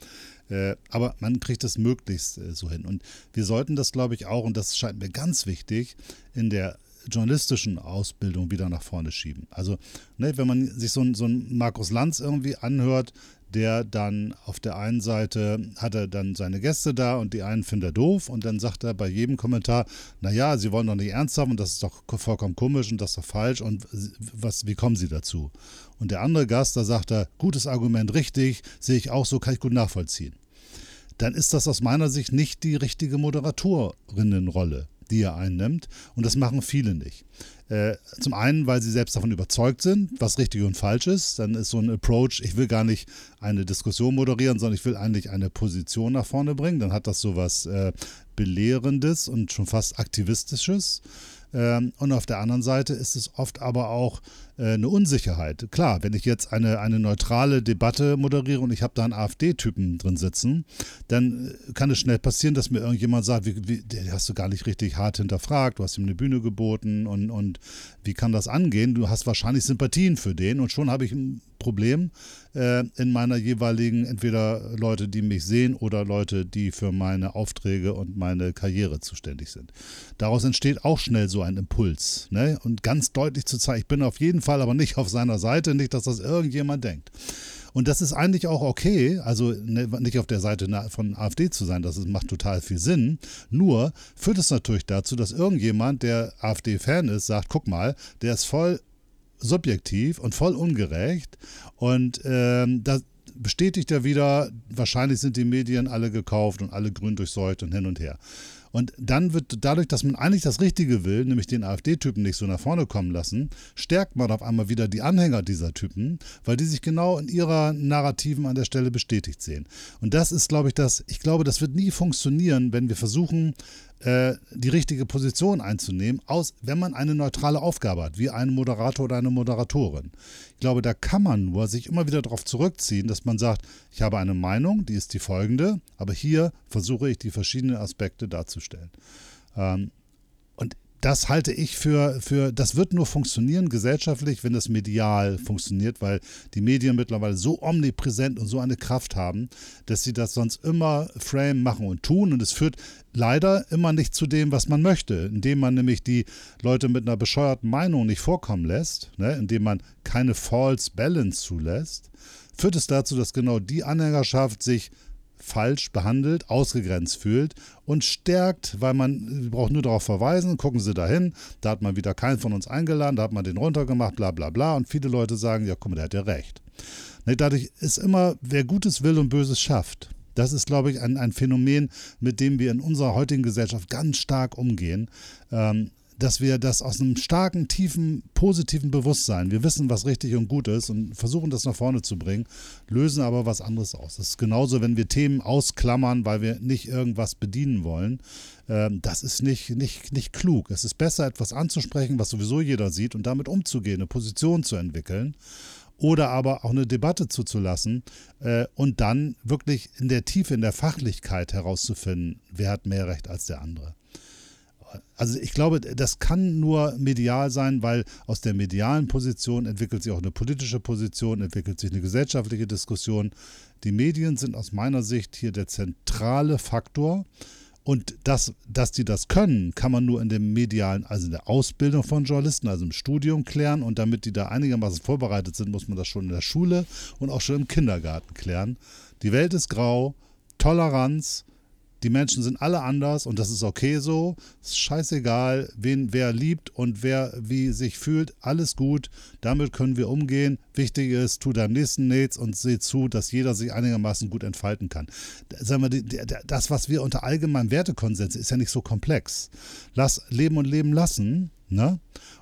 Äh, aber man kriegt es möglichst äh, so hin. Und wir sollten das, glaube ich, auch, und das scheint mir ganz wichtig, in der journalistischen Ausbildung wieder nach vorne schieben. Also, ne, wenn man sich so, so einen Markus Lanz irgendwie anhört, der dann auf der einen Seite hat er dann seine Gäste da und die einen findet er doof und dann sagt er bei jedem Kommentar, naja, sie wollen doch nicht ernst haben und das ist doch vollkommen komisch und das ist doch falsch und was, wie kommen sie dazu? Und der andere Gast, da sagt er, gutes Argument, richtig, sehe ich auch so, kann ich gut nachvollziehen. Dann ist das aus meiner Sicht nicht die richtige Moderatorinnenrolle die er einnimmt. Und das machen viele nicht. Äh, zum einen, weil sie selbst davon überzeugt sind, was richtig und falsch ist. Dann ist so ein Approach, ich will gar nicht eine Diskussion moderieren, sondern ich will eigentlich eine Position nach vorne bringen. Dann hat das so was äh, Belehrendes und schon fast Aktivistisches. Ähm, und auf der anderen Seite ist es oft aber auch eine Unsicherheit. Klar, wenn ich jetzt eine, eine neutrale Debatte moderiere und ich habe da einen AfD-Typen drin sitzen, dann äh, kann es schnell passieren, dass mir irgendjemand sagt, wie, wie, der hast du gar nicht richtig hart hinterfragt, du hast ihm eine Bühne geboten und, und wie kann das angehen? Du hast wahrscheinlich Sympathien für den und schon habe ich ein Problem äh, in meiner jeweiligen, entweder Leute, die mich sehen oder Leute, die für meine Aufträge und meine Karriere zuständig sind. Daraus entsteht auch schnell so ein Impuls. Ne? Und ganz deutlich zu zeigen, ich bin auf jeden Fall Fall aber nicht auf seiner Seite, nicht, dass das irgendjemand denkt. Und das ist eigentlich auch okay, also ne, nicht auf der Seite von AfD zu sein, das macht total viel Sinn. Nur führt es natürlich dazu, dass irgendjemand, der AfD-Fan ist, sagt, guck mal, der ist voll subjektiv und voll ungerecht. Und ähm, da bestätigt er wieder, wahrscheinlich sind die Medien alle gekauft und alle grün durchseucht und hin und her. Und dann wird dadurch, dass man eigentlich das Richtige will, nämlich den AfD-Typen nicht so nach vorne kommen lassen, stärkt man auf einmal wieder die Anhänger dieser Typen, weil die sich genau in ihrer Narrativen an der Stelle bestätigt sehen. Und das ist, glaube ich, das, ich glaube, das wird nie funktionieren, wenn wir versuchen, äh, die richtige Position einzunehmen, aus, wenn man eine neutrale Aufgabe hat, wie ein Moderator oder eine Moderatorin. Ich glaube, da kann man nur sich immer wieder darauf zurückziehen, dass man sagt, ich habe eine Meinung, die ist die folgende, aber hier versuche ich die verschiedenen Aspekte darzustellen. Ähm, das halte ich für, für, das wird nur funktionieren gesellschaftlich, wenn das medial funktioniert, weil die Medien mittlerweile so omnipräsent und so eine Kraft haben, dass sie das sonst immer frame machen und tun. Und es führt leider immer nicht zu dem, was man möchte, indem man nämlich die Leute mit einer bescheuerten Meinung nicht vorkommen lässt, ne? indem man keine False Balance zulässt, führt es dazu, dass genau die Anhängerschaft sich falsch behandelt, ausgegrenzt fühlt und stärkt, weil man braucht nur darauf verweisen, gucken Sie dahin, da hat man wieder keinen von uns eingeladen, da hat man den runtergemacht, bla bla bla und viele Leute sagen, ja guck mal, der hat ja recht. Ne, dadurch ist immer, wer Gutes will und Böses schafft. Das ist, glaube ich, ein, ein Phänomen, mit dem wir in unserer heutigen Gesellschaft ganz stark umgehen. Ähm, dass wir das aus einem starken, tiefen, positiven Bewusstsein, wir wissen, was richtig und gut ist und versuchen das nach vorne zu bringen, lösen aber was anderes aus. Das ist genauso, wenn wir Themen ausklammern, weil wir nicht irgendwas bedienen wollen. Ähm, das ist nicht, nicht, nicht klug. Es ist besser, etwas anzusprechen, was sowieso jeder sieht und damit umzugehen, eine Position zu entwickeln oder aber auch eine Debatte zuzulassen äh, und dann wirklich in der Tiefe, in der Fachlichkeit herauszufinden, wer hat mehr Recht als der andere. Also ich glaube, das kann nur medial sein, weil aus der medialen Position entwickelt sich auch eine politische Position, entwickelt sich eine gesellschaftliche Diskussion. Die Medien sind aus meiner Sicht hier der zentrale Faktor. Und das, dass die das können, kann man nur in dem medialen, also in der Ausbildung von Journalisten, also im Studium klären. Und damit die da einigermaßen vorbereitet sind, muss man das schon in der Schule und auch schon im Kindergarten klären. Die Welt ist grau, Toleranz, die Menschen sind alle anders und das ist okay so. Ist scheißegal, wen wer liebt und wer wie sich fühlt. Alles gut. Damit können wir umgehen. Wichtig ist, tu deinem nächsten nichts und seh zu, dass jeder sich einigermaßen gut entfalten kann. Sagen wir, das, was wir unter allgemeinem Wertekonsens ist ja nicht so komplex. Lass leben und leben lassen. Ne?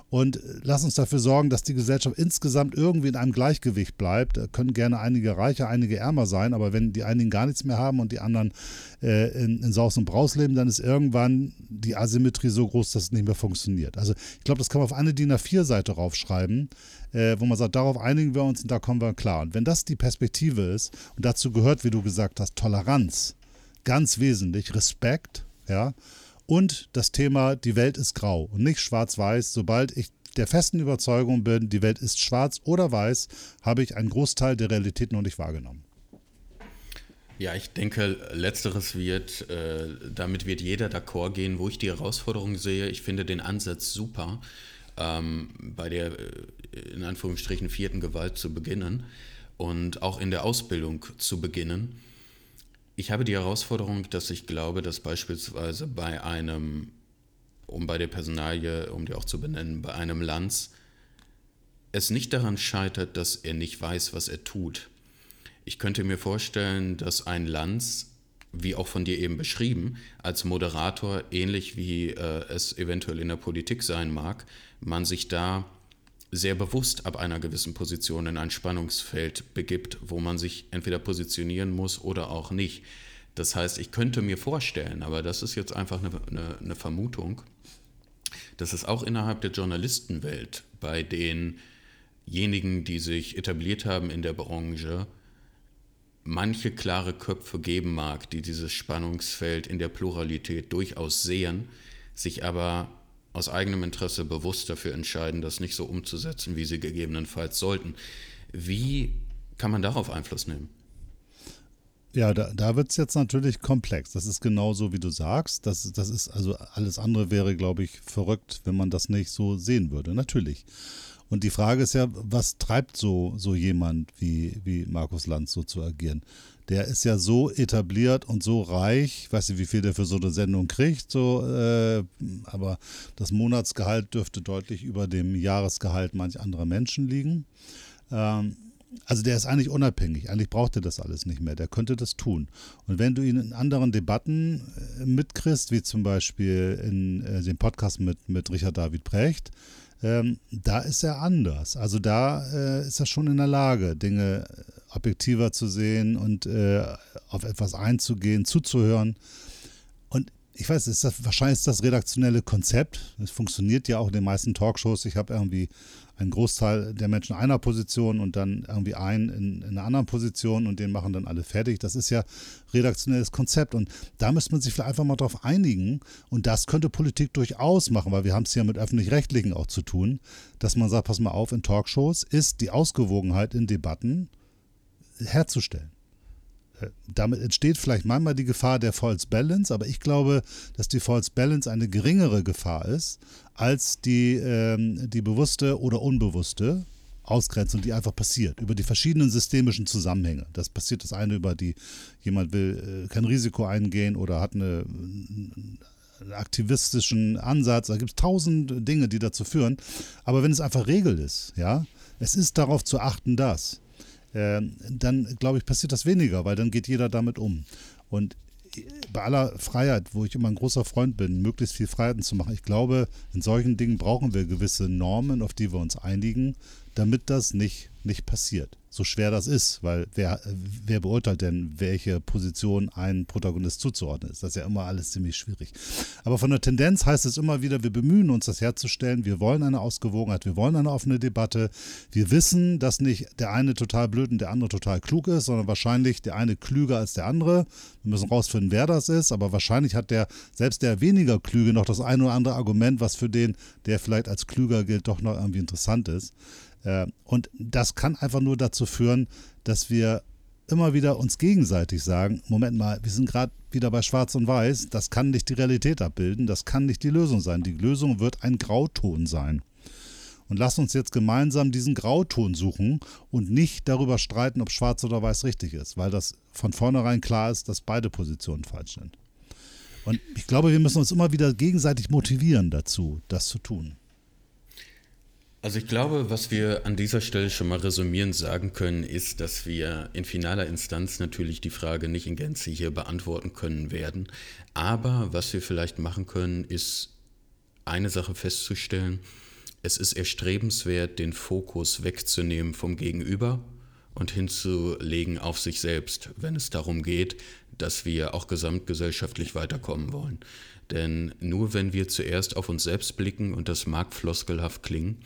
Und lass uns dafür sorgen, dass die Gesellschaft insgesamt irgendwie in einem Gleichgewicht bleibt. Da können gerne einige reicher, einige ärmer sein, aber wenn die einigen gar nichts mehr haben und die anderen äh, in, in Saus und Braus leben, dann ist irgendwann die Asymmetrie so groß, dass es nicht mehr funktioniert. Also ich glaube, das kann man auf eine DIN A4-Seite raufschreiben, äh, wo man sagt, darauf einigen wir uns und da kommen wir klar. Und wenn das die Perspektive ist, und dazu gehört, wie du gesagt hast, Toleranz, ganz wesentlich, Respekt, ja, und das Thema, die Welt ist grau und nicht schwarz-weiß. Sobald ich der festen Überzeugung bin, die Welt ist schwarz oder weiß, habe ich einen Großteil der Realität noch nicht wahrgenommen. Ja, ich denke, letzteres wird, äh, damit wird jeder d'accord gehen, wo ich die Herausforderung sehe. Ich finde den Ansatz super, ähm, bei der äh, in Anführungsstrichen vierten Gewalt zu beginnen und auch in der Ausbildung zu beginnen. Ich habe die Herausforderung, dass ich glaube, dass beispielsweise bei einem, um bei der Personalie, um die auch zu benennen, bei einem Lanz, es nicht daran scheitert, dass er nicht weiß, was er tut. Ich könnte mir vorstellen, dass ein Lanz, wie auch von dir eben beschrieben, als Moderator, ähnlich wie äh, es eventuell in der Politik sein mag, man sich da sehr bewusst ab einer gewissen Position in ein Spannungsfeld begibt, wo man sich entweder positionieren muss oder auch nicht. Das heißt, ich könnte mir vorstellen, aber das ist jetzt einfach eine, eine, eine Vermutung, dass es auch innerhalb der Journalistenwelt bei denjenigen, die sich etabliert haben in der Branche, manche klare Köpfe geben mag, die dieses Spannungsfeld in der Pluralität durchaus sehen, sich aber aus eigenem Interesse bewusst dafür entscheiden, das nicht so umzusetzen, wie sie gegebenenfalls sollten. Wie kann man darauf Einfluss nehmen? Ja, da, da wird es jetzt natürlich komplex. Das ist genauso, wie du sagst. Das, das ist, also alles andere wäre, glaube ich, verrückt, wenn man das nicht so sehen würde. Natürlich. Und die Frage ist ja, was treibt so, so jemand wie, wie Markus Lanz so zu agieren? Der ist ja so etabliert und so reich, ich weiß nicht, wie viel der für so eine Sendung kriegt, so, äh, aber das Monatsgehalt dürfte deutlich über dem Jahresgehalt manch anderer Menschen liegen. Ähm, also der ist eigentlich unabhängig, eigentlich braucht er das alles nicht mehr, der könnte das tun. Und wenn du ihn in anderen Debatten äh, mitkriegst, wie zum Beispiel in äh, dem Podcast mit, mit Richard David Precht, ähm, da ist er anders. Also da äh, ist er schon in der Lage, Dinge objektiver zu sehen und äh, auf etwas einzugehen, zuzuhören. Und ich weiß, ist das, wahrscheinlich ist das redaktionelle Konzept. Es funktioniert ja auch in den meisten Talkshows. Ich habe irgendwie einen Großteil der Menschen in einer Position und dann irgendwie einen in, in, einer anderen Position und den machen dann alle fertig. Das ist ja redaktionelles Konzept und da müsste man sich vielleicht einfach mal drauf einigen und das könnte Politik durchaus machen, weil wir haben es ja mit öffentlich-rechtlichen auch zu tun, dass man sagt, pass mal auf, in Talkshows ist die Ausgewogenheit in Debatten herzustellen. Äh, damit entsteht vielleicht manchmal die Gefahr der False Balance, aber ich glaube, dass die False Balance eine geringere Gefahr ist als die, ähm, die bewusste oder unbewusste Ausgrenzung, die einfach passiert, über die verschiedenen systemischen Zusammenhänge. Das passiert das eine über die, jemand will äh, kein Risiko eingehen oder hat eine, einen aktivistischen Ansatz. Da gibt es tausend Dinge, die dazu führen. Aber wenn es einfach Regel ist, ja, es ist darauf zu achten, dass äh, dann glaube ich, passiert das weniger, weil dann geht jeder damit um. Und bei aller Freiheit, wo ich immer ein großer Freund bin, möglichst viel Freiheiten zu machen, ich glaube, in solchen Dingen brauchen wir gewisse Normen, auf die wir uns einigen, damit das nicht, nicht passiert so schwer das ist, weil wer, wer beurteilt denn, welche Position ein Protagonist zuzuordnen ist? Das ist ja immer alles ziemlich schwierig. Aber von der Tendenz heißt es immer wieder, wir bemühen uns, das herzustellen. Wir wollen eine Ausgewogenheit, wir wollen eine offene Debatte. Wir wissen, dass nicht der eine total blöd und der andere total klug ist, sondern wahrscheinlich der eine klüger als der andere. Wir müssen rausfinden, wer das ist, aber wahrscheinlich hat der, selbst der weniger Klüge, noch das ein oder andere Argument, was für den, der vielleicht als klüger gilt, doch noch irgendwie interessant ist. Äh, und das kann einfach nur dazu führen, dass wir immer wieder uns gegenseitig sagen, Moment mal, wir sind gerade wieder bei Schwarz und Weiß, das kann nicht die Realität abbilden, das kann nicht die Lösung sein. Die Lösung wird ein Grauton sein. Und lass uns jetzt gemeinsam diesen Grauton suchen und nicht darüber streiten, ob Schwarz oder Weiß richtig ist, weil das von vornherein klar ist, dass beide Positionen falsch sind. Und ich glaube, wir müssen uns immer wieder gegenseitig motivieren dazu, das zu tun. Also ich glaube, was wir an dieser Stelle schon mal resümierend sagen können, ist, dass wir in finaler Instanz natürlich die Frage nicht in Gänze hier beantworten können werden. Aber was wir vielleicht machen können, ist eine Sache festzustellen. Es ist erstrebenswert, den Fokus wegzunehmen vom Gegenüber und hinzulegen auf sich selbst, wenn es darum geht, dass wir auch gesamtgesellschaftlich weiterkommen wollen. Denn nur wenn wir zuerst auf uns selbst blicken, und das mag floskelhaft klingen,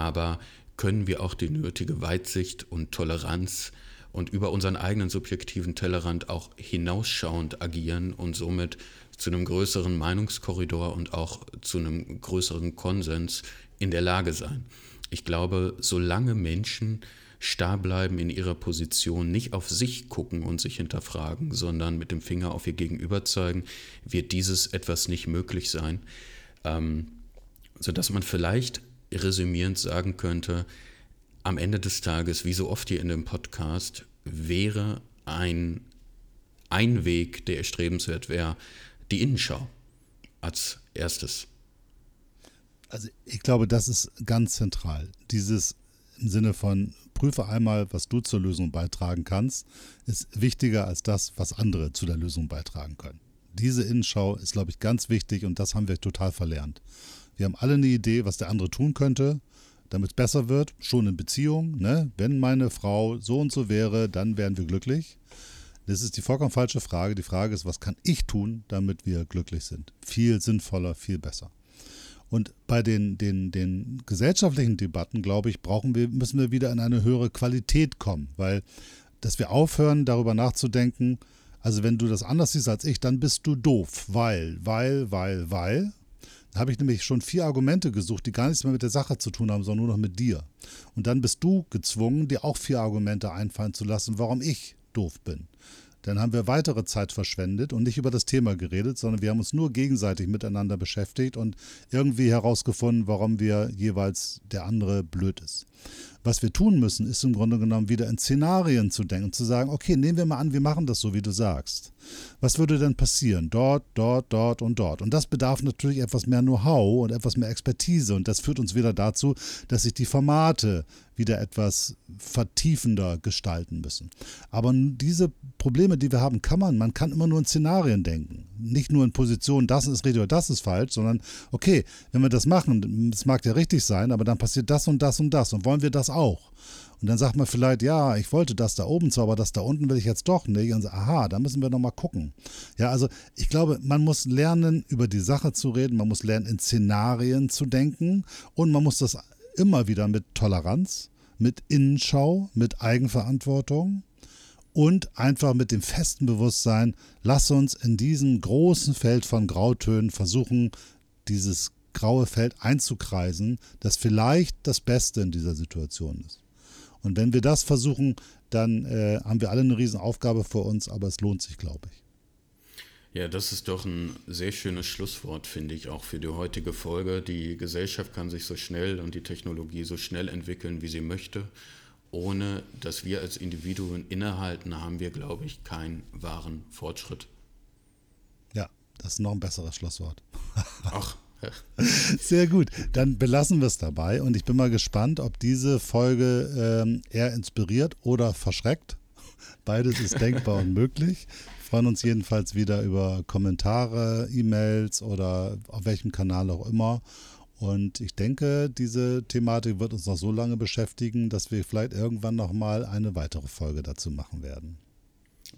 aber können wir auch die nötige Weitsicht und Toleranz und über unseren eigenen subjektiven Tellerrand auch hinausschauend agieren und somit zu einem größeren Meinungskorridor und auch zu einem größeren Konsens in der Lage sein. Ich glaube, solange Menschen starr bleiben in ihrer Position, nicht auf sich gucken und sich hinterfragen, sondern mit dem Finger auf ihr Gegenüber zeigen, wird dieses etwas nicht möglich sein, ähm, sodass man vielleicht resümierend sagen könnte, am Ende des Tages, wie so oft hier in dem Podcast, wäre ein, ein Weg, der erstrebenswert wäre, die Innenschau als erstes. Also ich glaube, das ist ganz zentral. Dieses im Sinne von prüfe einmal, was du zur Lösung beitragen kannst, ist wichtiger als das, was andere zu der Lösung beitragen können. Diese Innenschau ist, glaube ich, ganz wichtig und das haben wir total verlernt. Wir haben alle eine Idee, was der andere tun könnte, damit es besser wird, schon in Beziehung. Ne? Wenn meine Frau so und so wäre, dann wären wir glücklich. Das ist die vollkommen falsche Frage. Die Frage ist, was kann ich tun, damit wir glücklich sind? Viel sinnvoller, viel besser. Und bei den, den, den gesellschaftlichen Debatten, glaube ich, brauchen wir, müssen wir wieder in eine höhere Qualität kommen, weil dass wir aufhören, darüber nachzudenken, also wenn du das anders siehst als ich, dann bist du doof, weil, weil, weil, weil. Da habe ich nämlich schon vier Argumente gesucht, die gar nichts mehr mit der Sache zu tun haben, sondern nur noch mit dir. Und dann bist du gezwungen, dir auch vier Argumente einfallen zu lassen, warum ich doof bin. Dann haben wir weitere Zeit verschwendet und nicht über das Thema geredet, sondern wir haben uns nur gegenseitig miteinander beschäftigt und irgendwie herausgefunden, warum wir jeweils der andere blöd ist. Was wir tun müssen, ist im Grunde genommen wieder in Szenarien zu denken, zu sagen, okay, nehmen wir mal an, wir machen das so, wie du sagst. Was würde denn passieren? Dort, dort, dort und dort. Und das bedarf natürlich etwas mehr Know-how und etwas mehr Expertise. Und das führt uns wieder dazu, dass sich die Formate wieder etwas vertiefender gestalten müssen. Aber diese Probleme, die wir haben, kann man, man kann immer nur in Szenarien denken. Nicht nur in Positionen, das ist richtig oder das ist falsch, sondern okay, wenn wir das machen, es mag ja richtig sein, aber dann passiert das und das und das und wollen wir das auch? Und dann sagt man vielleicht, ja, ich wollte das da oben zwar, aber das da unten will ich jetzt doch nicht. Und so, aha, da müssen wir nochmal gucken. Ja, also ich glaube, man muss lernen, über die Sache zu reden, man muss lernen, in Szenarien zu denken und man muss das immer wieder mit Toleranz, mit Innenschau, mit Eigenverantwortung und einfach mit dem festen Bewusstsein, lass uns in diesem großen Feld von Grautönen versuchen, dieses graue Feld einzukreisen, das vielleicht das Beste in dieser Situation ist. Und wenn wir das versuchen, dann äh, haben wir alle eine Riesenaufgabe vor uns, aber es lohnt sich, glaube ich. Ja, das ist doch ein sehr schönes Schlusswort, finde ich, auch für die heutige Folge. Die Gesellschaft kann sich so schnell und die Technologie so schnell entwickeln, wie sie möchte. Ohne dass wir als Individuen innehalten, haben wir, glaube ich, keinen wahren Fortschritt. Ja, das ist noch ein besseres Schlusswort. Ach, Sehr gut. Dann belassen wir es dabei und ich bin mal gespannt, ob diese Folge ähm, eher inspiriert oder verschreckt. Beides ist denkbar und möglich. Wir freuen uns jedenfalls wieder über Kommentare, E-Mails oder auf welchem Kanal auch immer. Und ich denke, diese Thematik wird uns noch so lange beschäftigen, dass wir vielleicht irgendwann nochmal eine weitere Folge dazu machen werden.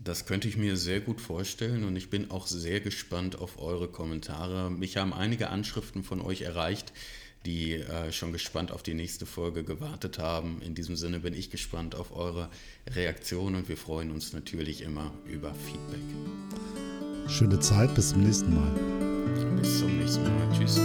Das könnte ich mir sehr gut vorstellen und ich bin auch sehr gespannt auf eure Kommentare. Mich haben einige Anschriften von euch erreicht, die äh, schon gespannt auf die nächste Folge gewartet haben. In diesem Sinne bin ich gespannt auf eure Reaktion und wir freuen uns natürlich immer über Feedback. Schöne Zeit, bis zum nächsten Mal. Bis zum nächsten Mal. Tschüss.